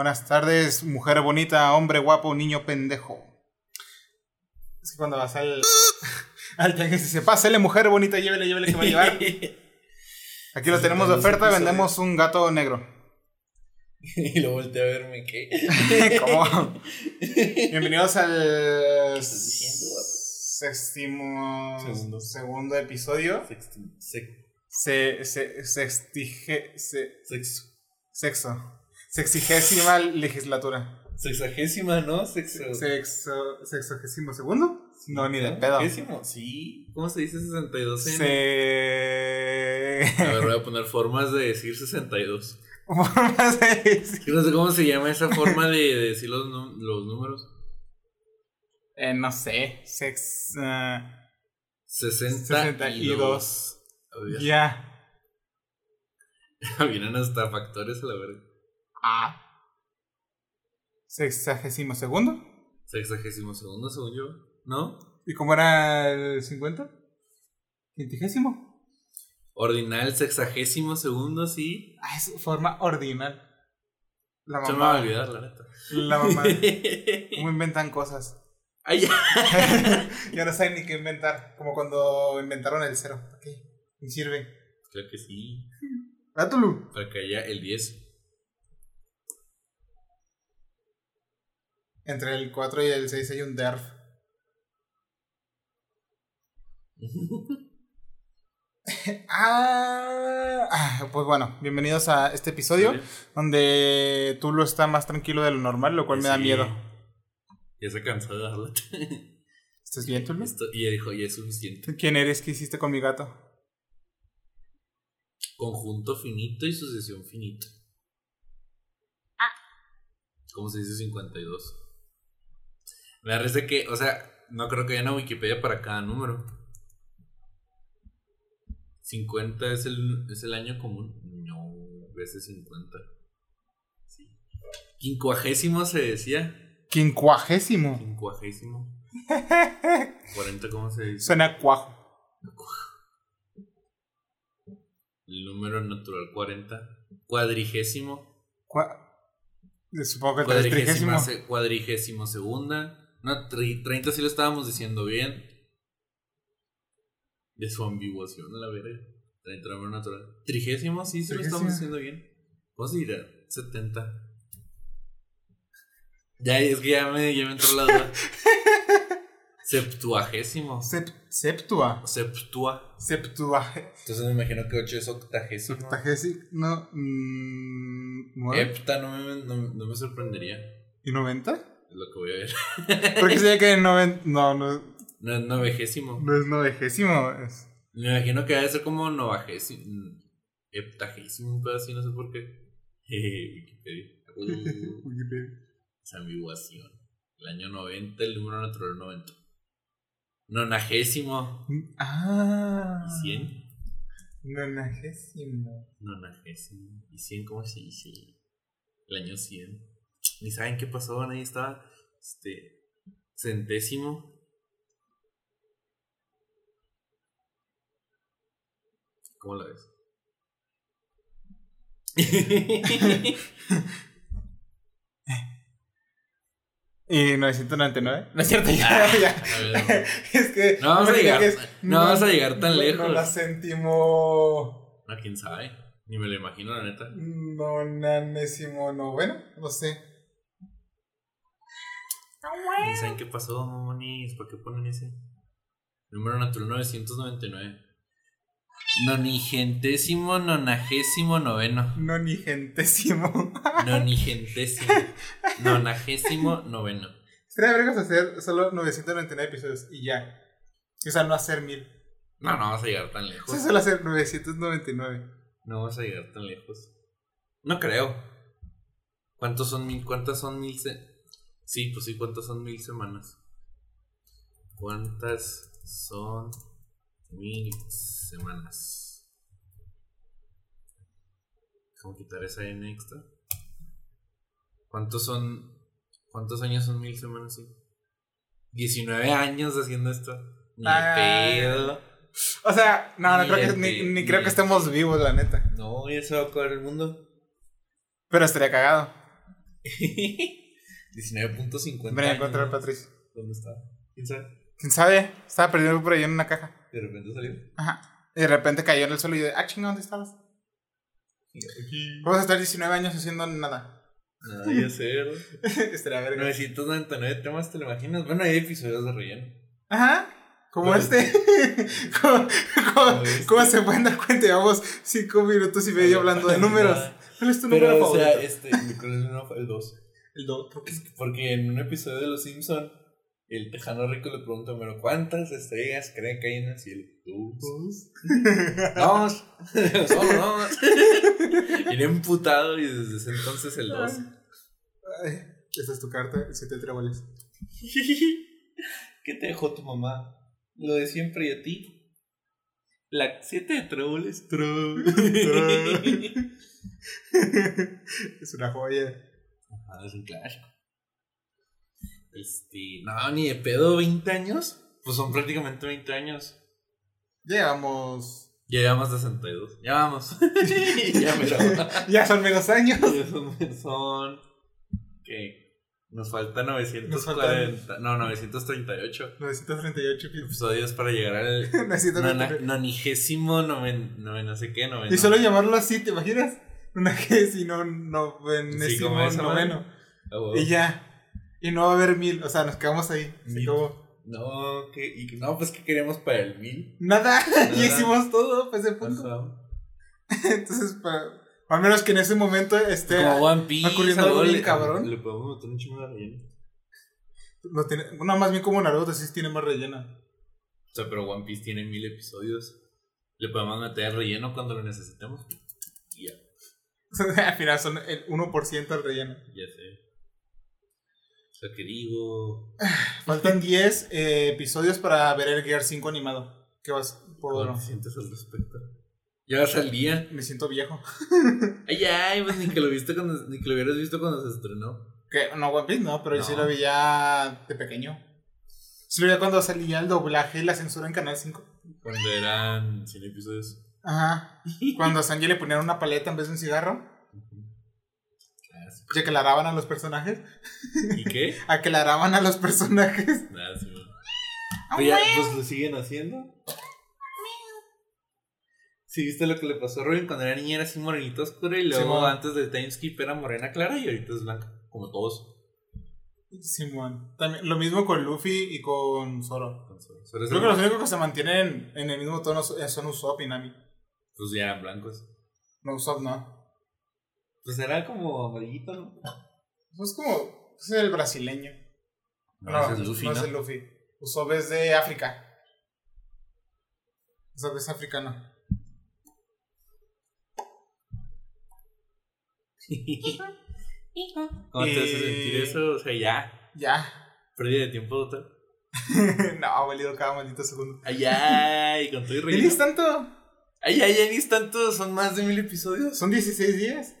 buenas tardes, mujer bonita, hombre guapo, niño pendejo. Es que cuando vas al. al tianguis dice, pásele, mujer bonita, llévele, llévele que va a llevar. Aquí lo tenemos de oferta, vendemos un gato negro. y lo volteé a verme, ¿qué? ¿Cómo? Bienvenidos al. estás diciendo, guapo? Sextimo. Segundo. segundo episodio. Sexti- sec- Se, se, sextige, se, sexo. sexo. Sexigésima legislatura. Sexagésima, ¿no? Sexo. Sexo, sexagésimo segundo? No, ni de pedo. Sexagésimo, Sí. ¿Cómo se dice 62 en? Se. A ver, voy a poner formas de decir 62. Formas de decir- no sé cómo se llama esa forma de, de decir los, los números. Eh, no sé. Sex. ah, 62. 62. A ver, Ya. Vienen hasta factores a la verga. Ah. Sexagésimo segundo. Sexagésimo segundo, según yo. ¿No? ¿Y cómo era el 50? ¿Quintigésimo? Ordinal, sexagésimo segundo, sí. Ah, es forma ordinal. La Se me va a mamá. olvidar, la neta. La mamá. ¿Cómo inventan cosas? Ay, ya. ya no saben ni qué inventar. Como cuando inventaron el cero. Ok. Ni sirve. Creo que sí. Rátulu. Para que haya el 10. Entre el 4 y el 6 hay un DERF. Ah, ah, pues bueno, bienvenidos a este episodio donde Tulu está más tranquilo de lo normal, lo cual me da miedo. Ya se cansó de darla. ¿Estás bien, Tulu? Esto- y ella dijo, ya es suficiente. ¿Quién eres? ¿Qué hiciste con mi gato? Conjunto finito y sucesión finito. ¿Cómo se dice 52? Me parece que, o sea, no creo que haya una Wikipedia para cada número. 50 es el, es el año común. No, veces 50. Sí. Quincuagésimo se decía. Quincuagésimo. Quincuagésimo. 40, ¿cómo se dice? Suena cuajo. El número natural 40. Cuadrigésimo. Cua- Supongo que se- cuadrigésimo segunda. No, tri- 30 sí lo estábamos diciendo bien. De su ambiguación a la verga. 30 número natural. Trigésimo, sí, sí lo estamos diciendo bien. ¿Cómo se dirá? 70. Ya, es que ya me, ya me entró la duda. Septuagésimo. Sep- septua. Septua. Septua. Entonces me imagino que 8 es octagésimo. Octagésimo. No. mm. Hepta no me, no, no me sorprendería. ¿Y 90? Es lo que voy a ver. Porque sería que noven... no, no, No es novegésimo. no es novegésimo. Es... Me imagino que debe ser como novagésimo. Heptagésimo, un pedo así, no sé por qué. Wikipedia. Wikipedia. esa ambiguación. El año 90, el número natural 90. Nonagésimo. Ah. ¿Y 100? Nonagésimo. Nonagésimo. ¿Y 100 cómo se dice? El año 100. Ni saben qué pasó, ahí estaba. Este. Centésimo. ¿Cómo la ves? ¿Y 999? No es cierto, ya. ya. A ver, Es que. No vamos a llegar- es- no vamos a llegar tan no- lejos. No la céntimo. no, quién sabe. Ni me lo imagino, la neta. Nonanésimo noveno. No sé. Ni saben qué pasó, mamonis. ¿Por qué ponen ese? Número natural 999. Nonigentésimo, nonagésimo, noveno. Nonigentésimo. Nonigentésimo. Nonagésimo, noveno. Estaría vergas hacer solo 999 episodios y ya. O sea, no hacer mil. No, no vamos a llegar tan O lejos. sea, solo hacer 999. No vamos a llegar tan lejos. No creo. ¿Cuántos son mil? ¿Cuántas son mil? se- Sí, pues sí, ¿cuántas son mil semanas? ¿Cuántas son mil semanas? ¿Cómo quitar esa N extra? ¿Cuántos son? ¿Cuántos años son mil semanas? Sí. 19 años haciendo esto. Ni Ah. pedo. O sea, no, no creo que, ni, ni creo que estemos vivos, la neta. No, ya se va a acabar el mundo. Pero estaría cagado. 19.50. Ven a encontrar a Patricio. ¿Dónde está? ¿Quién sabe? ¿Quién sabe? Estaba perdido por ahí en una caja. De repente salió. Ajá. Y de repente cayó en el suelo y de, ah, chingón, ¿dónde estabas? Aquí. Vamos a estar 19 años haciendo nada. Nada, ya sé, ¿verdad? Estaría verga. 999 temas, ¿te lo imaginas? Bueno, hay episodios de relleno. Ajá. Como este. ¿Cómo, cómo, Como este. cómo se pueden dar cuenta? Llevamos 5 minutos y medio hablando de números. ¿Cuál es tu número Pero, o sea, favorito? este, mi fue el 2. Porque en un episodio de Los Simpson, el tejano rico le pregunta a Homero, ¿cuántas estrellas cree que hay en el cielo? Dos. Dos. Solo dos. he emputado y desde ese entonces el 2. Ay, esta es tu carta, siete tréboles. ¿Qué te dejó tu mamá? Lo de siempre y a ti. La 7 de tréboles. es una joya. Ah, es un clásico. Este, no, ni de pedo, 20 años. Pues son prácticamente 20 años. Llevamos. Ya llevamos 62. Ya vamos. ya me Ya son menos años. Ya son, son. ¿Qué? Nos falta 940. No, 938 938 episodios para llegar al. nona- 938. Nonigésimo, noven, noven, no sé qué, noveno. Y solo llamarlo así, ¿te imaginas? Una que si no, como esa madre. noveno. Ah, huevo. Y ya. Y no va a haber mil, o sea, nos quedamos ahí. Se acabó. No, que, y, no, pues que queríamos para el mil. Nada, Nada. ya hicimos todo, pues de punto. Ajá. Entonces, para, al menos que en ese momento esté. Como One Piece. ocurriendo algo bien cabrón. Le podemos meter un chingo de relleno. No, tiene, no, más bien como Naruto, sí tiene más rellena. O sea, pero One Piece tiene mil episodios. Le podemos meter relleno cuando lo necesitemos. Al final son el 1% el relleno. ya sé. O sea, que digo. Faltan 10 eh, episodios para ver el Gear 5 animado. ¿Qué vas? Por ¿Cómo te sientes al respecto? Ya vas al día. Me siento viejo. Ay, ay, pues ni que lo viste cuando, ni que lo hubieras visto cuando se estrenó. Que, no, One Piece no, pero yo sí lo vi ya de pequeño. Sí lo vi cuando salía el doblaje y la censura en Canal 5. Cuando eran 100 episodios. Ajá. Cuando a Sanji le ponían una paleta en vez de un cigarro. Que aclaraban a los personajes. ¿Y qué? Aclaraban a los personajes. Sí, güey. Pues ya, pues lo siguen haciendo. Sí, viste lo que le pasó a Robin cuando era niña, era así morenita oscura y luego Simón. antes del timeskip era morena clara y ahorita es blanca, como todos. Simón. También, lo mismo con Luffy y con Zoro. Creo que los únicos que se mantienen en el mismo tono son Usopp y Nami. Pues ya blancos. No, Usopp no. Pues era como amarillito, ¿no? Es como. Es el brasileño. No, ese es Luffy, no ¿no? es el Luffy. Usopp es de África. Usopp es africano. ¿Cómo te hace sentir eso? O sea, ya. Ya. Pérdida de tiempo total. no, ha valido cada maldito segundo. Ay, ay, con todo y ¿El relleno. instanto? Ay, ay, ay, ni es tanto, son más de mil episodios. Son 16 días.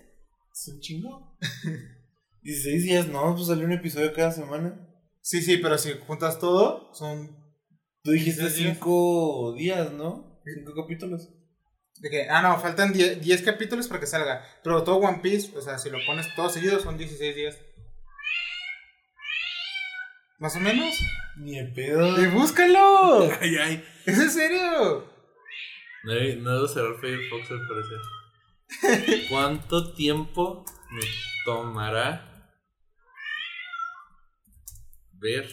Es un chingo. 16 días, no, pues salió un episodio cada semana. Sí, sí, pero si juntas todo, son. Tú dijiste 16 días. 5 días, ¿no? 5 capítulos. ¿De qué? Ah, no, faltan 10, 10 capítulos para que salga. Pero todo One Piece, o sea, si lo pones todo seguido, son 16 días. ¿Más o menos? Ni de pedo. ¡Y búscalo! Ay, ay. ¿Es en serio? No, no debo cerrar Firefox al parecer. ¿Cuánto tiempo me tomará ver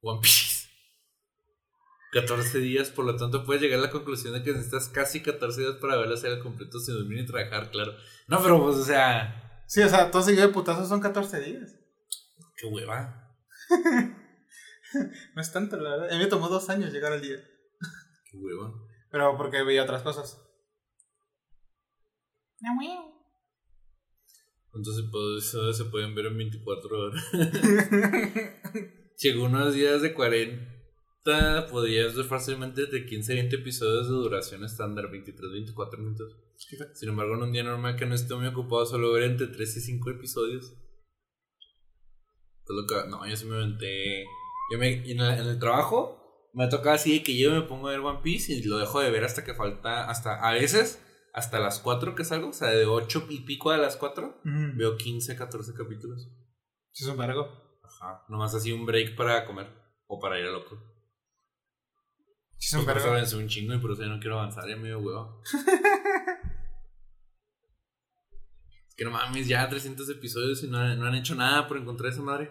One Piece? 14 días, por lo tanto puedes llegar a la conclusión de que necesitas casi 14 días para ver la serie al completo sin dormir ni trabajar, claro. No, pero pues, o sea, Sí, o sea, todo seguido de putazos son 14 días. qué hueva. No es tanto, la verdad. A mí me tomó dos años llegar al día. Qué hueva. Pero porque veía otras cosas. Entonces episodios se pueden ver en 24 horas. Si algunos días de 40 podrías ver fácilmente de 15 a 20 episodios de duración estándar, 23, 24 minutos. Sin embargo, en un día normal que no esté muy ocupado, solo ver entre 3 y 5 episodios. Es lo que- no, yo sí me aventé. Yo me, en, el, en el trabajo me toca así de que yo me pongo a ver One Piece y lo dejo de ver hasta que falta, hasta a veces, hasta las 4 que salgo, o sea, de 8 y pico a las 4, veo 15, 14 capítulos. Sí, vergo. Ajá. Nomás así un break para comer. O para ir al otro. Sí, es un Por eso vergo. avancé un chingo y por eso ya no quiero avanzar, ya me dio huevo. es que no mames, ya 300 episodios y no, han- no han hecho nada por encontrar esa madre.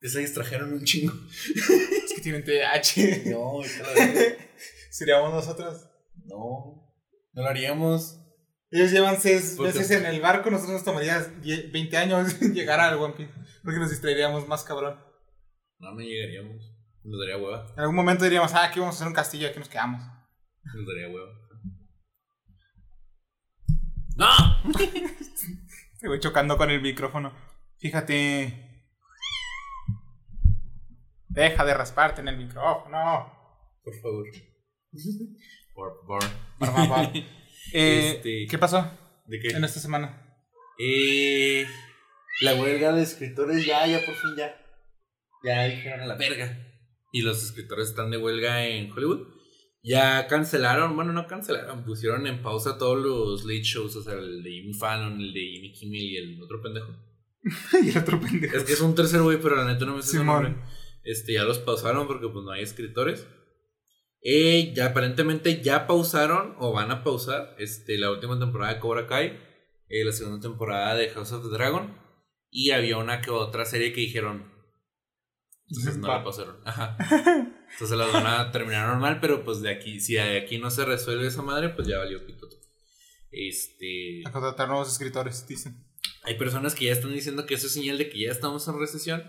Ya se distrajeron un chingo. Que tienen TDAH. No. Seríamos nosotros. No, no lo haríamos. Ellos llevan seis veces en el barco, nosotros nos tomaría 10 20 años llegar al One Piece. Porque nos distraeríamos más cabrón. No, no llegaríamos. Nos daría hueva. En algún momento diríamos, ah, aquí vamos a hacer un castillo, aquí nos quedamos. Nos daría hueva. ¡No! Te voy chocando con el micrófono. Fíjate. Deja de rasparte en el micrófono. Por favor. Por favor. Por favor. Eh, Este- ¿Qué pasó ¿De qué? en esta semana? Eh, la huelga de escritores ya, ya por fin ya. Ya dijeron a la verga. Y los escritores están de huelga en Hollywood. Ya cancelaron, bueno, no cancelaron, pusieron en pausa todos los late shows, o sea, el de Jimmy Fallon, el de Jimmy Kimmel y el otro pendejo. y el otro pendejo. Es que es un tercer güey, pero la neta no me sé su nombre. Este, ya los pausaron porque pues no hay escritores. Eh, ya aparentemente ya pausaron o van a pausar este, la última temporada de Cobra Kai, eh, la segunda temporada de House of the Dragon y había una que otra serie que dijeron, entonces no la pausaron. Ajá. Entonces las van a terminar normal, pero pues de aquí, si de aquí no se resuelve esa madre, pues ya valió pito. Este, A contratar nuevos escritores, dicen. hay personas que ya están diciendo que eso es señal de que ya estamos en recesión,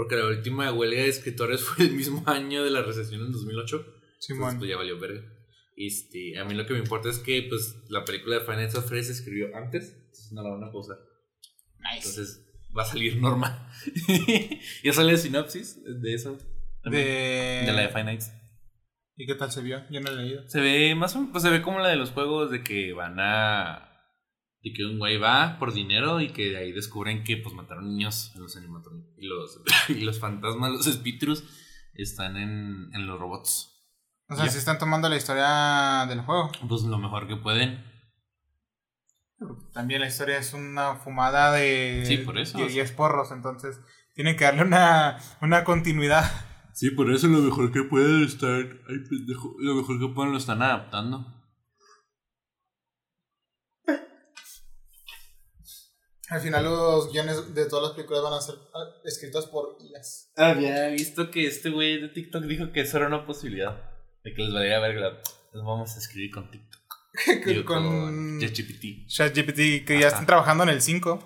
porque la última huelga de escritores fue el mismo año de la recesión en 2008. Entonces, Simón. pues ya valió verga. Este, a mí lo que me importa es que pues la película de Finance of Fresh se escribió antes, entonces no la van a pausar. Nice. Entonces va a salir normal. ya sale la sinopsis de eso. De... de la de Finite. ¿Y qué tal se vio? Yo no he leído. Se ve más o menos, pues se ve como la de los juegos de que van a. De que un güey va por dinero y que de ahí descubren que pues mataron niños en los animatronics. Y los, y los fantasmas, los espíritus, están en, en los robots. O sea, si están tomando la historia del juego. Pues lo mejor que pueden. También la historia es una fumada de Sí, por eso, de o sea. 10 porros, entonces tienen que darle una, una continuidad. Sí, por eso lo mejor que pueden estar. Ay, pendejo. Lo mejor que pueden lo están adaptando. Al final los guiones de todas las películas van a ser ah, escritos por IAS. Había visto que este güey de TikTok dijo que eso era una posibilidad. De que les valiera verga. Los vamos a escribir con TikTok. Digo, con ChatGPT. ChatGPT, que ya Ajá. están trabajando en el 5,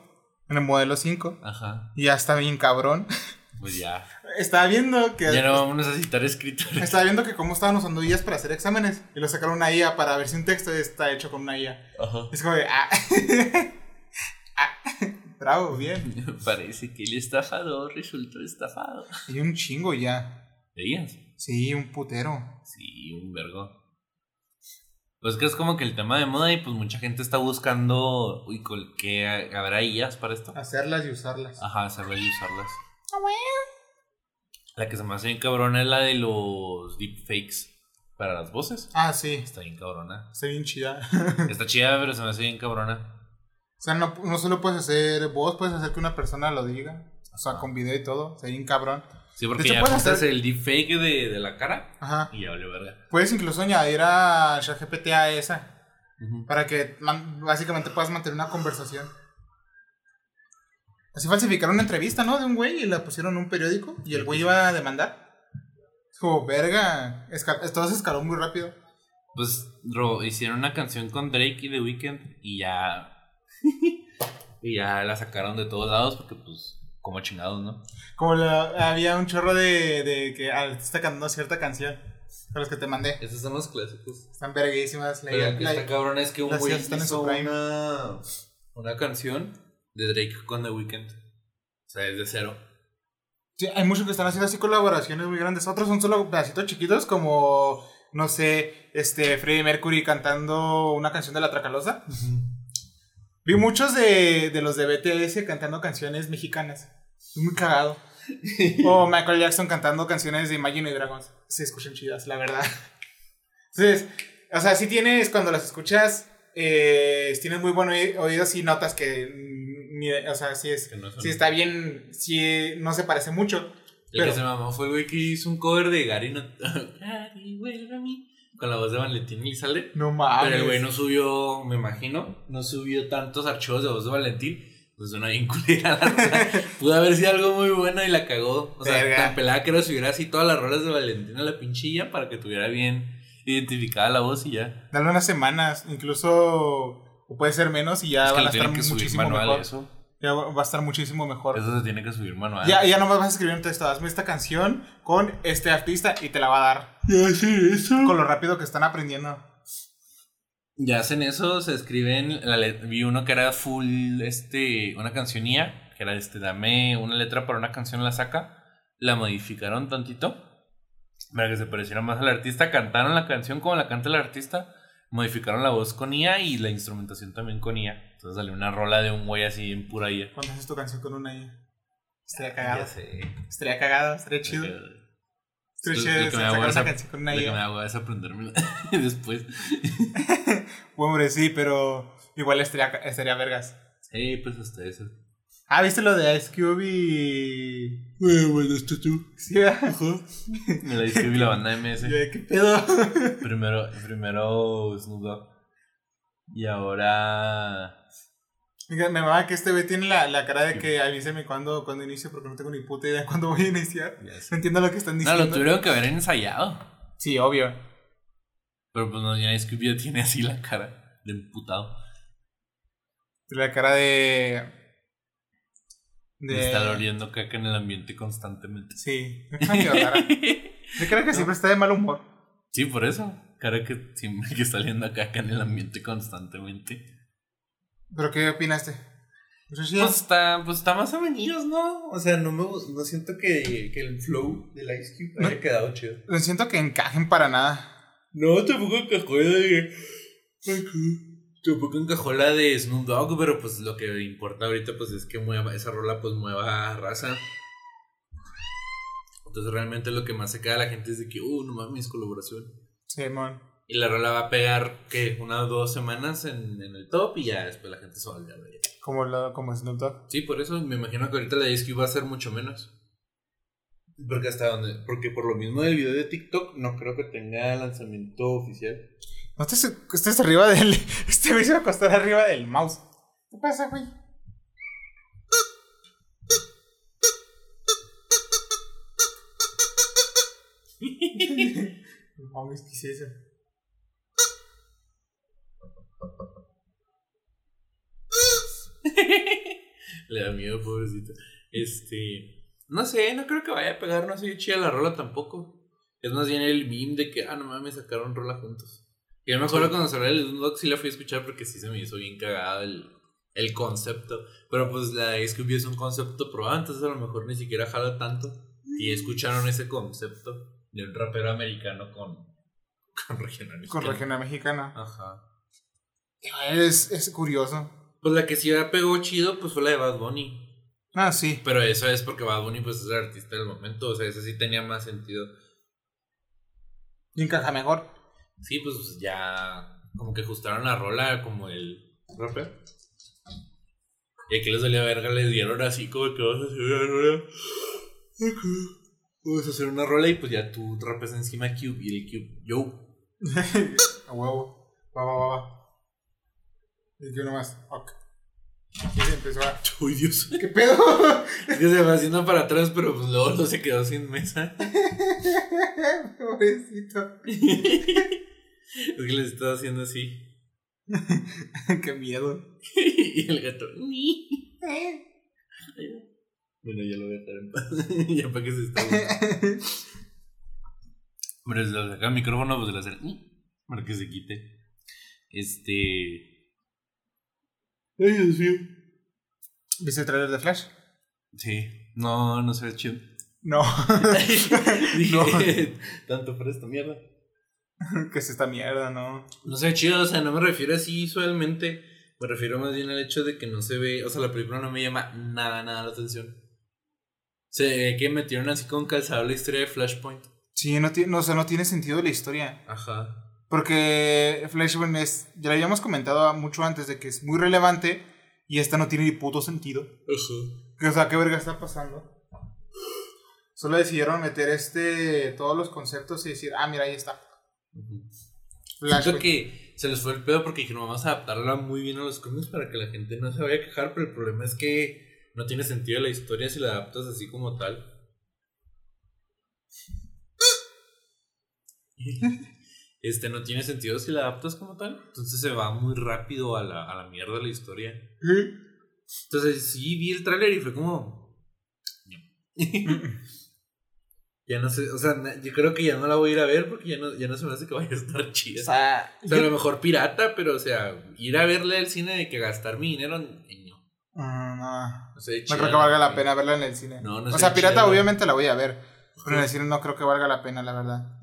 en el modelo 5. Ajá. Y ya está bien cabrón. Pues ya. Estaba viendo que... Ya no vamos a necesitar escritores. Estaba viendo que cómo estaban usando IAs para hacer exámenes. Y lo sacaron una IA para ver si un texto está hecho con una IA. Ajá. Es como de... Ah. Bravo, bien. Parece que el estafador resultó estafado. Hay un chingo ya. ¿Veías? Sí, un putero. Sí, un vergo. Pues que es como que el tema de moda y pues mucha gente está buscando, uy, que ha- habrá IAs para esto. Hacerlas y usarlas. Ajá, hacerlas y usarlas. La que se me hace bien cabrona es la de los deepfakes para las voces. Ah, sí. Está bien cabrona. Está bien chida. Está chida, pero se me hace bien cabrona. O sea, no, no solo puedes hacer voz, puedes hacer que una persona lo diga. O sea, con video y todo. Está bien cabrón. Sí, porque De hecho, ya puedes hacer- el deepfake de, de la cara Ajá. y ya valió verga. Puedes incluso añadir a ChatGPT a esa. Ujú. Para que básicamente puedas mantener una conversación. Así falsificaron una entrevista, ¿no? De un güey y la pusieron en un periódico y el güey iba a demandar. Como, verga. esca- todo se escaló muy rápido. Pues ro- hicieron una canción con Drake y The Weeknd y ya. y ya la sacaron de todos lados porque, pues, como chingados, ¿no? Como la- había un chorro de, de que ah, está cantando cierta canción. De los que te mandé. Esos son los clásicos. Están verguísimas. La- Pero que la- está cabrón es que un güey hizo una, una canción de Drake con The Weeknd. O sea, es de cero. Sí, hay muchos que están haciendo así colaboraciones muy grandes. Otros son solo pedacitos chiquitos como, no sé, este Freddie Mercury cantando una canción de La Tracalosa. Vi muchos de, de los de BTS cantando canciones mexicanas. Muy cagado. O Michael Jackson cantando canciones de Imagine Dragons. Se escuchan chidas, la verdad. Entonces, o sea, si tienes, cuando las escuchas, eh, tienes muy buen oí- oído y notas que Ni de- o sea, sí es. Que no son- Sí está bien. Sí, no se parece mucho. El Pero- que se mamó fue el güey que hizo un cover de Gary, no... Gary, vuelve a mí. Con la voz de Valentín Elizalde. No mames. Pero el güey no subió, me imagino, no subió tantos archivos de voz de Valentín. Pues una bien culera la rola. Pudo haber sido algo muy bueno y la cagó. O sea, Verga. tan pelada que era subir así todas las rolas de Valentín a la pinchilla para que tuviera bien identificada la voz y ya. Dale unas semanas, incluso. O puede ser menos y ya es que van a estar que muchísimo mejor. eso. Ya va va a estar muchísimo mejor. Eso se tiene que subir manual. Ya, ya nomás vas a escribir un texto. Hazme esta canción con este artista y te la va a dar. Ya hace eso. Con lo rápido que están aprendiendo. Ya hacen eso, se escriben, la vi uno que era full, este, una cancionía, que era este, dame una letra para una canción, la saca, la modificaron tantito, para que se pareciera más al artista, cantaron la canción como la canta el artista, modificaron la voz con IA y la instrumentación también con IA, entonces salió una rola de un güey así en pura IA. Cuando haces tu canción con una I. Estaría Ya cagado. sé. Estaría cagado, estaría chido. Chido que me sacar una es- canción con una Lo que me I. da hueva es aprendérmela después. Hombre, sí, pero igual estaría, estaría vergas. Sí, pues hasta eso. Ah, ¿viste lo de Ice Cube y. bueno, esto tú. Sí, ¿verdad? Me la describí la banda MS. Yo ¿Qué pedo? Primero, primero Snoop Dogg. Y ahora. Me mama que este güey tiene la, la cara de que avíseme cuando, cuando inicio porque no tengo ni puta idea de cuándo voy a iniciar. No entiendo lo que están No, diciendo. lo tuvieron que haber ensayado. Sí, obvio. Pero pues no, ya es que ya tiene así la cara de emputado. La cara de. De De. estar oliendo caca en el ambiente constantemente. Sí, es una medio rara. De cara que siempre está de mal humor. Sí, por eso. Cara que siempre que está oliendo caca en el ambiente constantemente. ¿Pero qué opinaste? Pues sí, Pues está, pues está más o menos, ¿no? O sea, no me no siento que, que el flow del Ice Cube No. haya quedado chido. no siento que encajen para nada. No, tampoco encajó la de. Tampoco encajó la de Snoop Dogg, pero pues lo que importa ahorita pues es que mueva, esa rola pues mueva raza. Entonces realmente lo que más se queda a la gente es de que, uh, no mames, colaboración. Simón. Y la rola va a pegar, que Una o dos semanas en, en el top y ya después la gente se va a olvidar de ella. Como, lo, como Snoop Dogg. Sí, por eso me imagino que ahorita la Ice Cube va a ser mucho menos. Porque hasta donde, porque por lo mismo del video de TikTok no creo que tenga lanzamiento oficial. No estés, estés arriba del. Este güey se va a acostar arriba del mouse. ¿Qué pasa, güey? No mames, ¿qué es eso? Le da miedo, pobrecito. Este. No sé, no creo que vaya a pegar, no sé, chida la rola tampoco. Es más bien el meme de que, ah, no mames, sacaron rola juntos. Y yo me acuerdo cuando salió el Snoop sí la fui a escuchar porque sí se me hizo bien cagado el, el concepto. Pero pues la de Scooby es un concepto probado, entonces a lo mejor ni siquiera jala tanto. Y escucharon ese concepto de un rapero americano con, con regional Con mexicano. regional mexicana. Ajá. Es, es curioso. Pues la que sí ya pegó chido, pues fue la de Bad Bunny. Ah, sí. Pero eso es porque Bad Bunny pues es el artista del momento, o sea, eso sí tenía más sentido. Y encaja mejor. Sí, pues ya como que ajustaron la rola como el rapper. Y aquí les dolía verga, les dieron así como que vas a hacer una rola. Vamos a hacer una rola y pues ya tú rapes encima Cube y el Cube, yo. A huevo. Va, va, va, va. Y yo nomás. Ok. Y se empezó a. Uy, Dios. ¿Qué pedo? Es que se va haciendo para atrás, pero pues luego no se quedó sin mesa. Pobrecito. Es que les estaba haciendo así. Qué miedo. y el gato. Bueno, ya lo voy a dejar en paz. ya para que se si lo saca el micrófono, pues le hacer. Para que se quite. Este. Ay, Dios mío. ¿Viste el trailer de Flash? Sí. No, no se ve chido. No. Dije, tanto por esta mierda. que es esta mierda, no. No se ve chido, o sea, no me refiero así visualmente. Me refiero más bien al hecho de que no se ve. O sea, la película no me llama nada, nada la atención. Se ve que metieron así con calzado la historia de Flashpoint. Sí, no, tiene, no, o sea, no tiene sentido la historia. Ajá. Porque Flashpoint es. Ya lo habíamos comentado mucho antes de que es muy relevante Y esta no tiene ni puto sentido. O sea, ¿qué verga está pasando? Solo decidieron meter este todos los conceptos y decir, ah, mira, ahí está. Siento que se les fue el pedo porque dijeron, vamos a adaptarla muy bien a los cómics para que la gente no se vaya a quejar, pero el problema es que no tiene sentido la historia si la adaptas así como tal. este no tiene sentido si la adaptas como tal. Entonces se va muy rápido a la, a la mierda la historia. Entonces sí vi el tráiler y fue como... ya no sé, o sea, yo creo que ya no la voy a ir a ver porque ya no, ya no se me hace que vaya a estar chida. O sea, a lo mejor pirata, pero o sea, ir a verle al cine de que gastar mi dinero, no. Mm, no. No, creo que valga la pena verla en el cine. No, no o sea, pirata obviamente la voy a ver. Pero en el cine no creo que valga la pena, la verdad.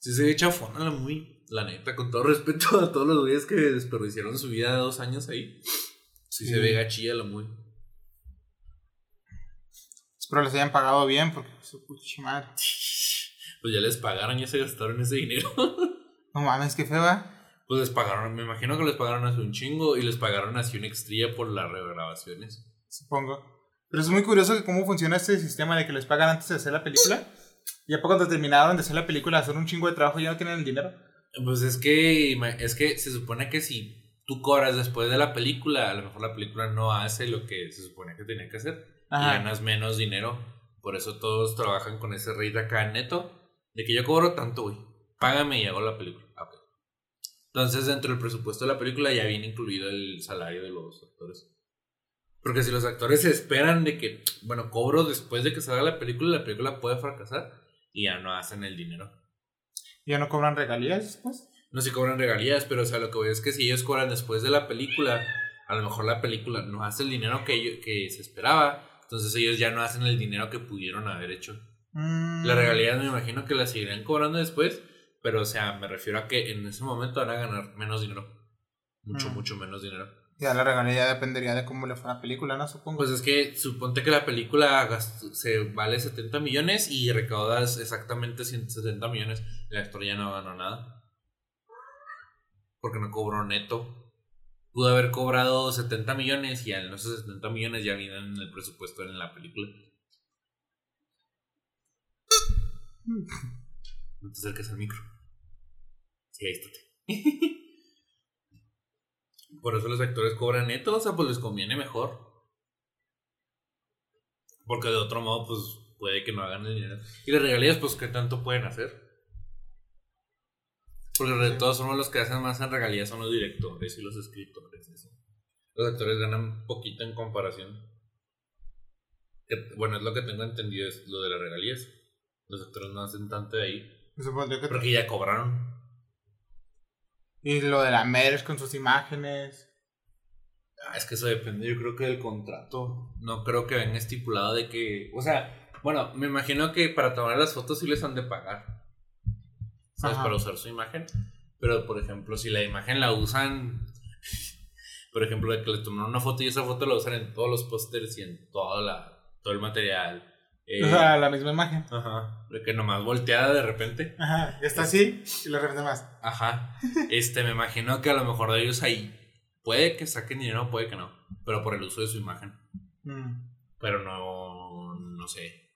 Sí se ve chafona la muy, la neta, con todo respeto a todos los güeyes que desperdiciaron su vida de dos años ahí. Sí, se ve gachilla la muy. Espero les hayan pagado bien porque su pucha madre. Pues ya les pagaron, ya se gastaron ese dinero. no mames, qué fea. Pues les pagaron, me imagino que les pagaron así un chingo y les pagaron así una extrilla por las regrabaciones. Supongo. Pero es muy curioso que cómo funciona este sistema de que les pagan antes de hacer la película. Y después cuando terminaron de hacer la película, hacer un chingo de trabajo, ya no tienen el dinero. Pues es que, es que se supone que si tú cobras después de la película, a lo mejor la película no hace lo que se supone que tenía que hacer. Y ganas menos dinero. Por eso todos trabajan con ese rate acá neto. De que yo cobro tanto, güey. Págame y hago la película. Ah, Entonces, dentro del presupuesto de la película ya viene incluido el salario de los actores. Porque si los actores esperan de que, bueno, cobro después de que salga la película, la película puede fracasar y ya no hacen el dinero. ¿Ya no cobran regalías después? No, si cobran regalías, pero o sea, lo que voy es que si ellos cobran después de la película, a lo mejor la película no hace el dinero que, que se esperaba, entonces ellos ya no hacen el dinero que pudieron haber hecho. Mm. La regalías me imagino que la seguirán cobrando después, pero o sea, me refiero a que en ese momento van a ganar menos dinero. Mucho, mm. mucho menos dinero. Ya la regalía dependería de cómo le fue la película, ¿no? Supongo. Pues es que suponte que la película se vale 70 millones y recaudas exactamente 170 millones. El actor ya no ganó nada. Porque no cobró neto. Pudo haber cobrado 70 millones y en esos 70 millones ya vienen en el presupuesto en la película. No te acerques al micro. Sí, ahí estate. Por eso los actores cobran neto, o sea, pues les conviene mejor. Porque de otro modo, pues puede que no hagan el dinero. Y las regalías, pues, ¿qué tanto pueden hacer? Porque de todos somos los que hacen más en regalías son los directores y los escritores. Los actores ganan poquito en comparación. bueno, es lo que tengo entendido, es lo de las regalías. Los actores no hacen tanto de ahí. Porque ya cobraron. Y lo de la merch con sus imágenes. Ah, es que eso depende, yo creo que del contrato. No creo que venga estipulado de que. O sea, bueno, me imagino que para tomar las fotos sí les han de pagar. ¿Sabes? Para usar su imagen. Pero, por ejemplo, si la imagen la usan. Por ejemplo, de que le tomaron una foto y esa foto la usan en todos los pósters y en toda la, todo el material eh, o sea, la misma imagen. Ajá. De que nomás volteada de repente. Ajá. Está así y lo repente más. Ajá. Este, me imagino que a lo mejor de ellos ahí puede que saquen dinero, puede que no. Pero por el uso de su imagen. Mm. Pero no, no sé.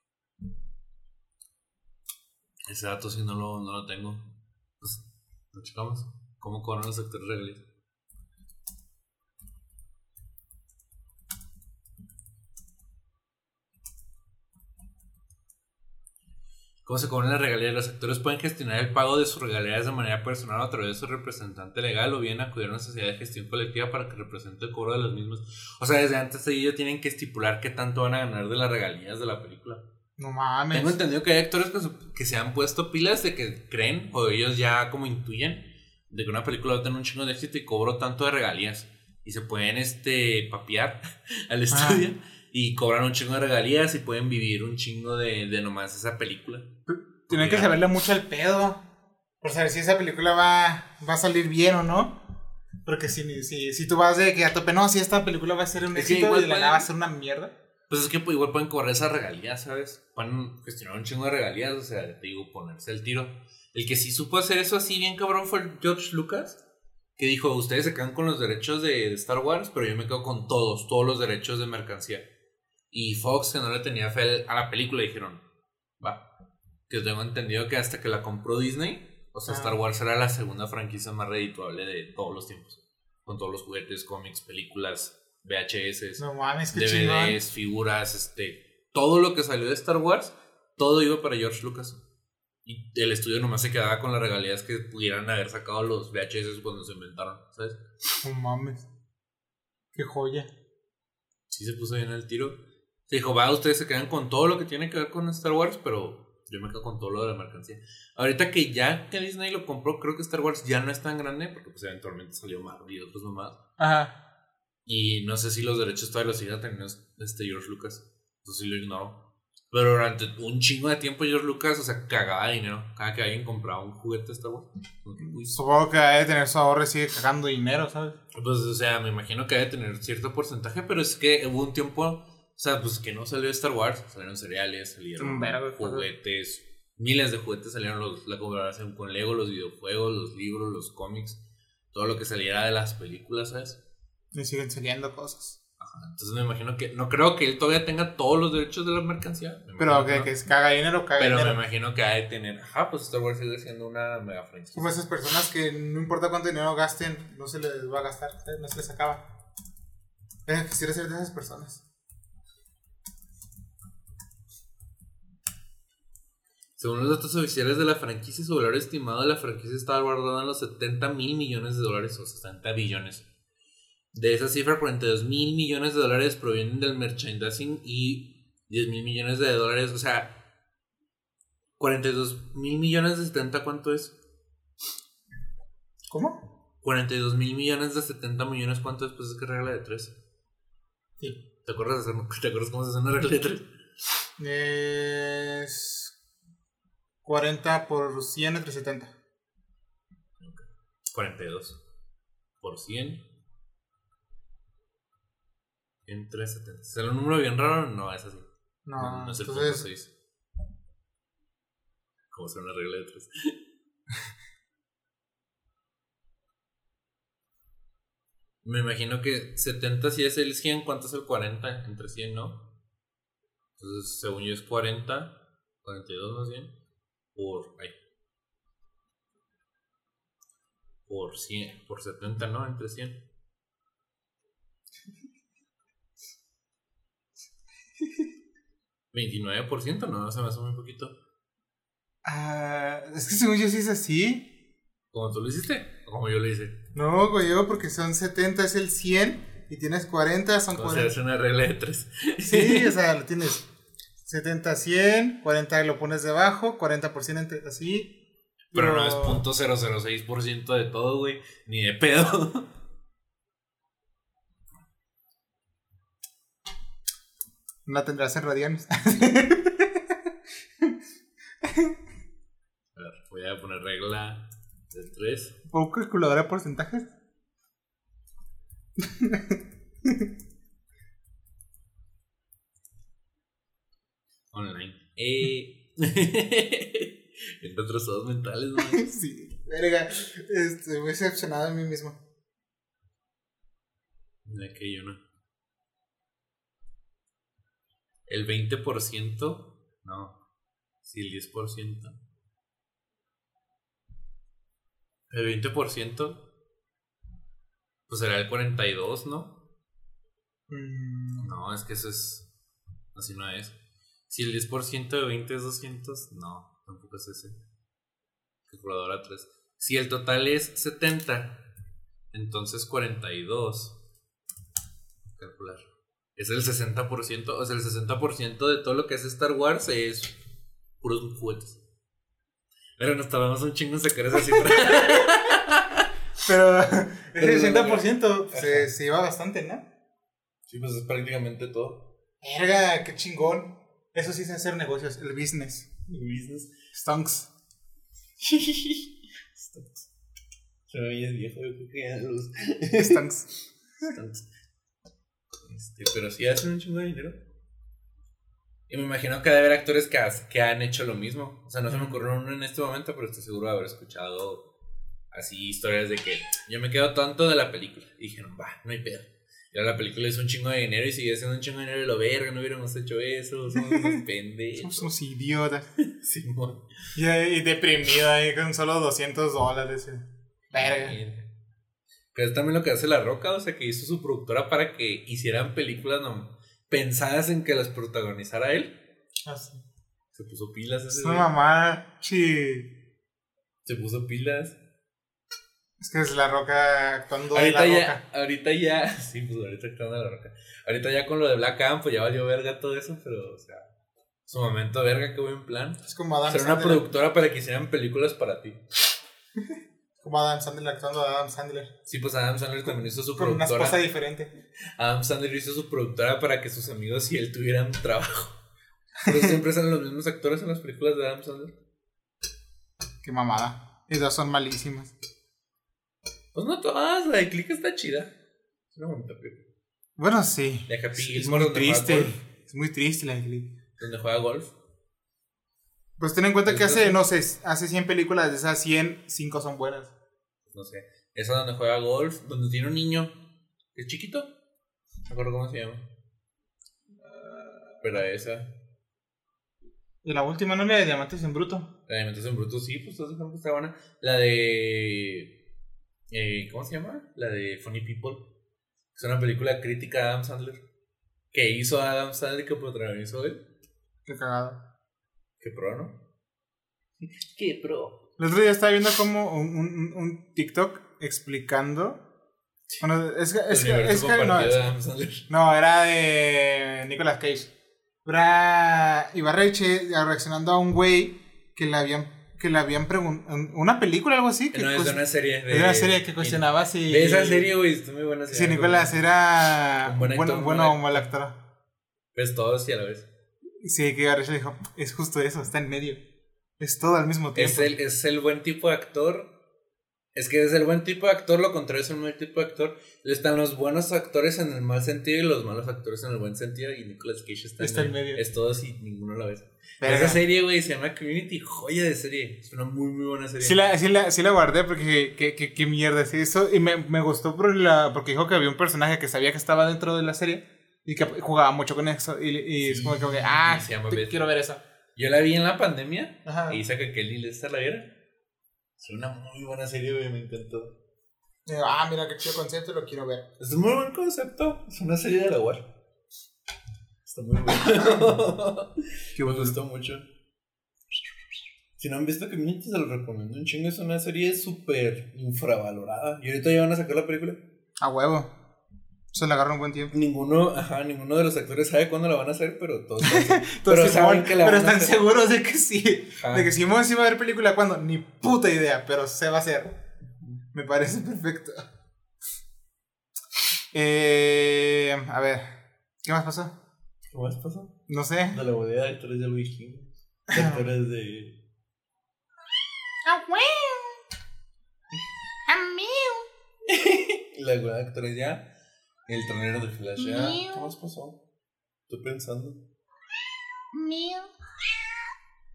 Ese dato sí no lo, no lo tengo. Pues, lo checamos. ¿Cómo cobran los sectores regales? ¿Cómo se cobran las regalías? Los actores pueden gestionar el pago de sus regalías de manera personal a través de su representante legal o bien acudir a una sociedad de gestión colectiva para que represente el cobro de las mismas. O sea, desde antes de ello tienen que estipular qué tanto van a ganar de las regalías de la película. No mames. Tengo entendido que hay actores que se han puesto pilas de que creen o ellos ya como intuyen de que una película va a tener un chingo de éxito y cobro tanto de regalías. Y se pueden este papear al estudio y cobran un chingo de regalías y pueden vivir un chingo de, de nomás esa película. Tienen que saberle mucho al pedo. Por saber si esa película va, va a salir bien o no. Porque si, si, si tú vas de que a tope, no, si esta película va a ser un éxito y la va a ser una mierda. Pues es que igual pueden cobrar esas regalías, ¿sabes? Pueden gestionar un chingo de regalías, o sea, te digo, ponerse el tiro. El que sí supo hacer eso así bien cabrón fue George Lucas. que dijo, ustedes se quedan con los derechos de Star Wars, pero yo me quedo con todos, todos los derechos de mercancía. Y Fox, que no le tenía fe a la película, dijeron, va. Que tengo entendido que hasta que la compró Disney, o sea, Ah. Star Wars era la segunda franquicia más redituable de todos los tiempos. Con todos los juguetes, cómics, películas, VHS, No mames, qué chingón. DVDs, figuras, este, todo lo que salió de Star Wars, todo iba para George Lucas. Y el estudio nomás se quedaba con las regalías que pudieran haber sacado los VHS cuando se inventaron, ¿sabes? No mames. Qué joya. Sí se puso bien el tiro. Se dijo, va, ustedes se quedan con todo lo que tiene que ver con Star Wars, pero yo me quedo con todo lo de la mercancía. Ahorita que ya que Disney lo compró, creo que Star Wars ya no es tan grande, porque pues eventualmente salió Marvel y otros nomás. Ajá. Y no sé si los derechos todavía los siga teniendo este George Lucas. Eso sí lo ignoro. Pero durante un chingo de tiempo George Lucas, o sea, cagaba dinero. Cada que alguien compraba un juguete de Star Wars. Supongo que ha de tener su ahorro y sigue cagando dinero, ¿sabes? Pues, o sea, me imagino que debe tener cierto porcentaje, pero es que hubo un tiempo, o sea, pues que no salió Star Wars, salieron cereales, salieron cosas. juguetes, miles de juguetes salieron los, la colaboración con Lego, los videojuegos, los libros, los cómics, todo lo que saliera de las películas, ¿sabes? Y siguen saliendo cosas. Ajá, entonces me imagino que, no creo que él todavía tenga todos los derechos de la mercancía. me Pero que, no. que caga dinero, caga Pero me imagino que ha de tener, ajá, pues Star Wars sigue siendo una mega franquicia. Como esas personas que no importa cuánto dinero gasten, no se les va a gastar, no se les acaba. Eh, quisiera ser de esas personas. Según los datos oficiales de la franquicia, su valor estimado de la franquicia está guardado en los 70 mil millones de dólares o 60 billones. De esa cifra, 42 mil millones de dólares provienen del merchandising y 10 mil millones de dólares, o sea, 42 mil millones de 70, ¿cuánto es? ¿Cómo? 42 mil millones de 70 millones, ¿cuánto es? Pues es que regla de 3. Sí. ¿Te acuerdas, de hacer- ¿Te acuerdas cómo se hace una regla de 3? Es 40 por 100 entre 70. 42 por 100 entre 70. ¿Sale un número bien raro? No, es así. No, No, no es el punto entonces 6. Como ser una regla de 3. Me imagino que 70 si es el 100, ¿cuánto es el 40 entre 100, no? Entonces, según yo es 40, 42 más bien, por, ay, por 100, por 70, ¿no? Entre 100. ¿29%? No, se me hace muy poquito. Ah, es que según yo sí es así. ¿Como tú lo hiciste? ¿O como yo lo hice? No, güey, yo porque son 70 es el 100 y tienes 40, son O sea, 40. es una regla de 3. Sí, o sea, lo tienes 70 100, 40 lo pones debajo, 40% entre, así. Pero no es .006% de todo, güey. Ni de pedo. No tendrás en radianes. A ver, voy a poner regla de 3. ¿Puedo calculadora de porcentajes? Online. Eh. en retrasados mentales, güey. sí, verga. Estoy muy decepcionado de mí mismo. Mira que yo no. El 20%. No. Sí, el 10%. El 20%. Pues será el 42, ¿no? Mm, No, es que eso es. Así no es. Si el 10% de 20 es 200, no, tampoco es ese. Calculadora 3. Si el total es 70, entonces 42. Calcular. Es el 60%, o sea, el 60% de todo lo que es Star Wars es puros juguetes. Pero nos tardamos un chingo en sacar esa cifra. Pero ese la 80% se, se iba bastante, ¿no? sí, pues es prácticamente todo. Verga, qué chingón. Eso sí es hacer negocios, el business. Business. Stonks. Se me veía viejo, yo creo que ya los. Stonks. Entonces, este, pero sí hacen un chingo de dinero. Y me imagino que debe haber actores que, has- que han hecho lo mismo. O sea, no se me ocurrió uno en este momento, pero estoy seguro de haber escuchado así historias de que yo me quedo tonto de la película. Y dijeron, va, no hay pedo. Y ahora la película es un chingo de dinero y sigue siendo un chingo de dinero y lo verga, no hubiéramos hecho eso, somos unos pendejos. Somos unos idiotas. Simón. Y, y deprimido ahí con solo 200 dólares. eh. Verga. Que es también lo que hace La Roca, o sea, que hizo su productora para que hicieran películas no, pensadas en que las protagonizara él. Ah, sí. Se puso pilas ese Es una mamá. Sí. Se puso pilas. Es que es la roca actuando de Ahorita la ya, roca. ahorita ya, sí, pues ahorita actuando La Roca. Ahorita ya con lo de Black Camp, pues ya valió verga todo eso, pero, o sea, su momento verga, qué buen plan. Es como Adam Ser una Sandler. productora para que hicieran películas para ti. Como Adam Sandler actuando de Adam Sandler. Sí, pues Adam Sandler también hizo su Con una productora. esposa diferente. Adam Sandler hizo su productora para que sus amigos y él tuvieran trabajo. Pero siempre salen los mismos actores en las películas de Adam Sandler. Qué mamada. Y dos son malísimas. Pues no todas, la de Click está chida. Es una bonita película. Bueno, sí. De Happy Sí, es muy triste. Es muy triste la de Click. Donde juega golf. Pues ten en cuenta que Pues hace, no sé, hace 100 películas, de esas 100, 5 son buenas. No sé. Esa donde juega golf, donde tiene un niño. que ¿Es chiquito? No me acuerdo cómo se llama. Pero esa. Y la última, ¿no? La de Diamantes en Bruto. La de Mentes en Bruto, sí, pues que está buena. La de. Eh, ¿Cómo se llama? La de Funny People. Es una película crítica a Adam Sandler. Que hizo Adam Sandler que protagonizó él. Qué cagado. Que pro, ¿no? Qué pro. El otro día estaba viendo como un, un, un TikTok explicando. Bueno, es que. Es El que, universo es que no, es- no, era de Nicolas Cage. Era Ibarreche reaccionando a un güey que le habían, que le habían preguntado. Una película, algo así. Que No, es de una serie. De, era una serie que cuestionaba si. De esa serie, güey, muy buena. Si Nicolas era buen actor, bueno, bueno buen o mal actor. Ves todos y a la vez. Sí, que Ibarreche le dijo: Es justo eso, está en medio. Es todo al mismo tiempo. Es el, es el buen tipo de actor. Es que es el buen tipo de actor, lo contrario es el mal tipo de actor. Están los buenos actores en el mal sentido y los malos actores en el buen sentido. Y Nicolas Cage está, Está en en medio. Es todos y ninguno la. Verga. Esa serie, güey, se llama Community, joya de serie. Es una muy, muy buena serie. Sí la, sí, la, sí la guardé porque qué, qué, qué mierda sí eso y me, me gustó por la, porque dijo que había un personaje que sabía que estaba dentro de la serie y que jugaba mucho con eso y, y es como que ah se llama te- Beth. quiero ver eso Yo la vi en la pandemia Ajá. y saca que Lil esta la viera. Es una muy buena serie, güey, me encantó. Digo, ah mira qué chido concepto lo quiero ver Es un muy buen concepto. Es una serie de la UAR. Está muy bueno. Qué Me gustó mucho. Si no han visto Community, se lo recomiendo un chingo. Es una serie súper infravalorada. Y ahorita ya van a sacar la película. a huevo se le agarra un buen tiempo Ninguno, ajá, ninguno de los actores sabe cuándo la van a hacer, pero todos saben. Pero saben que la pero van a están hacer. seguros de que sí Ajá. de que Simón sí va a haber película cuando ni puta idea pero se va a hacer me parece perfecto eh, a ver qué más pasó ¿Qué más pasó? no sé De la bodega de actores lo dijimos. De actores de. La bodega de actores ya. El tronero de Flash ya. ¿Qué más pasó? Estoy pensando.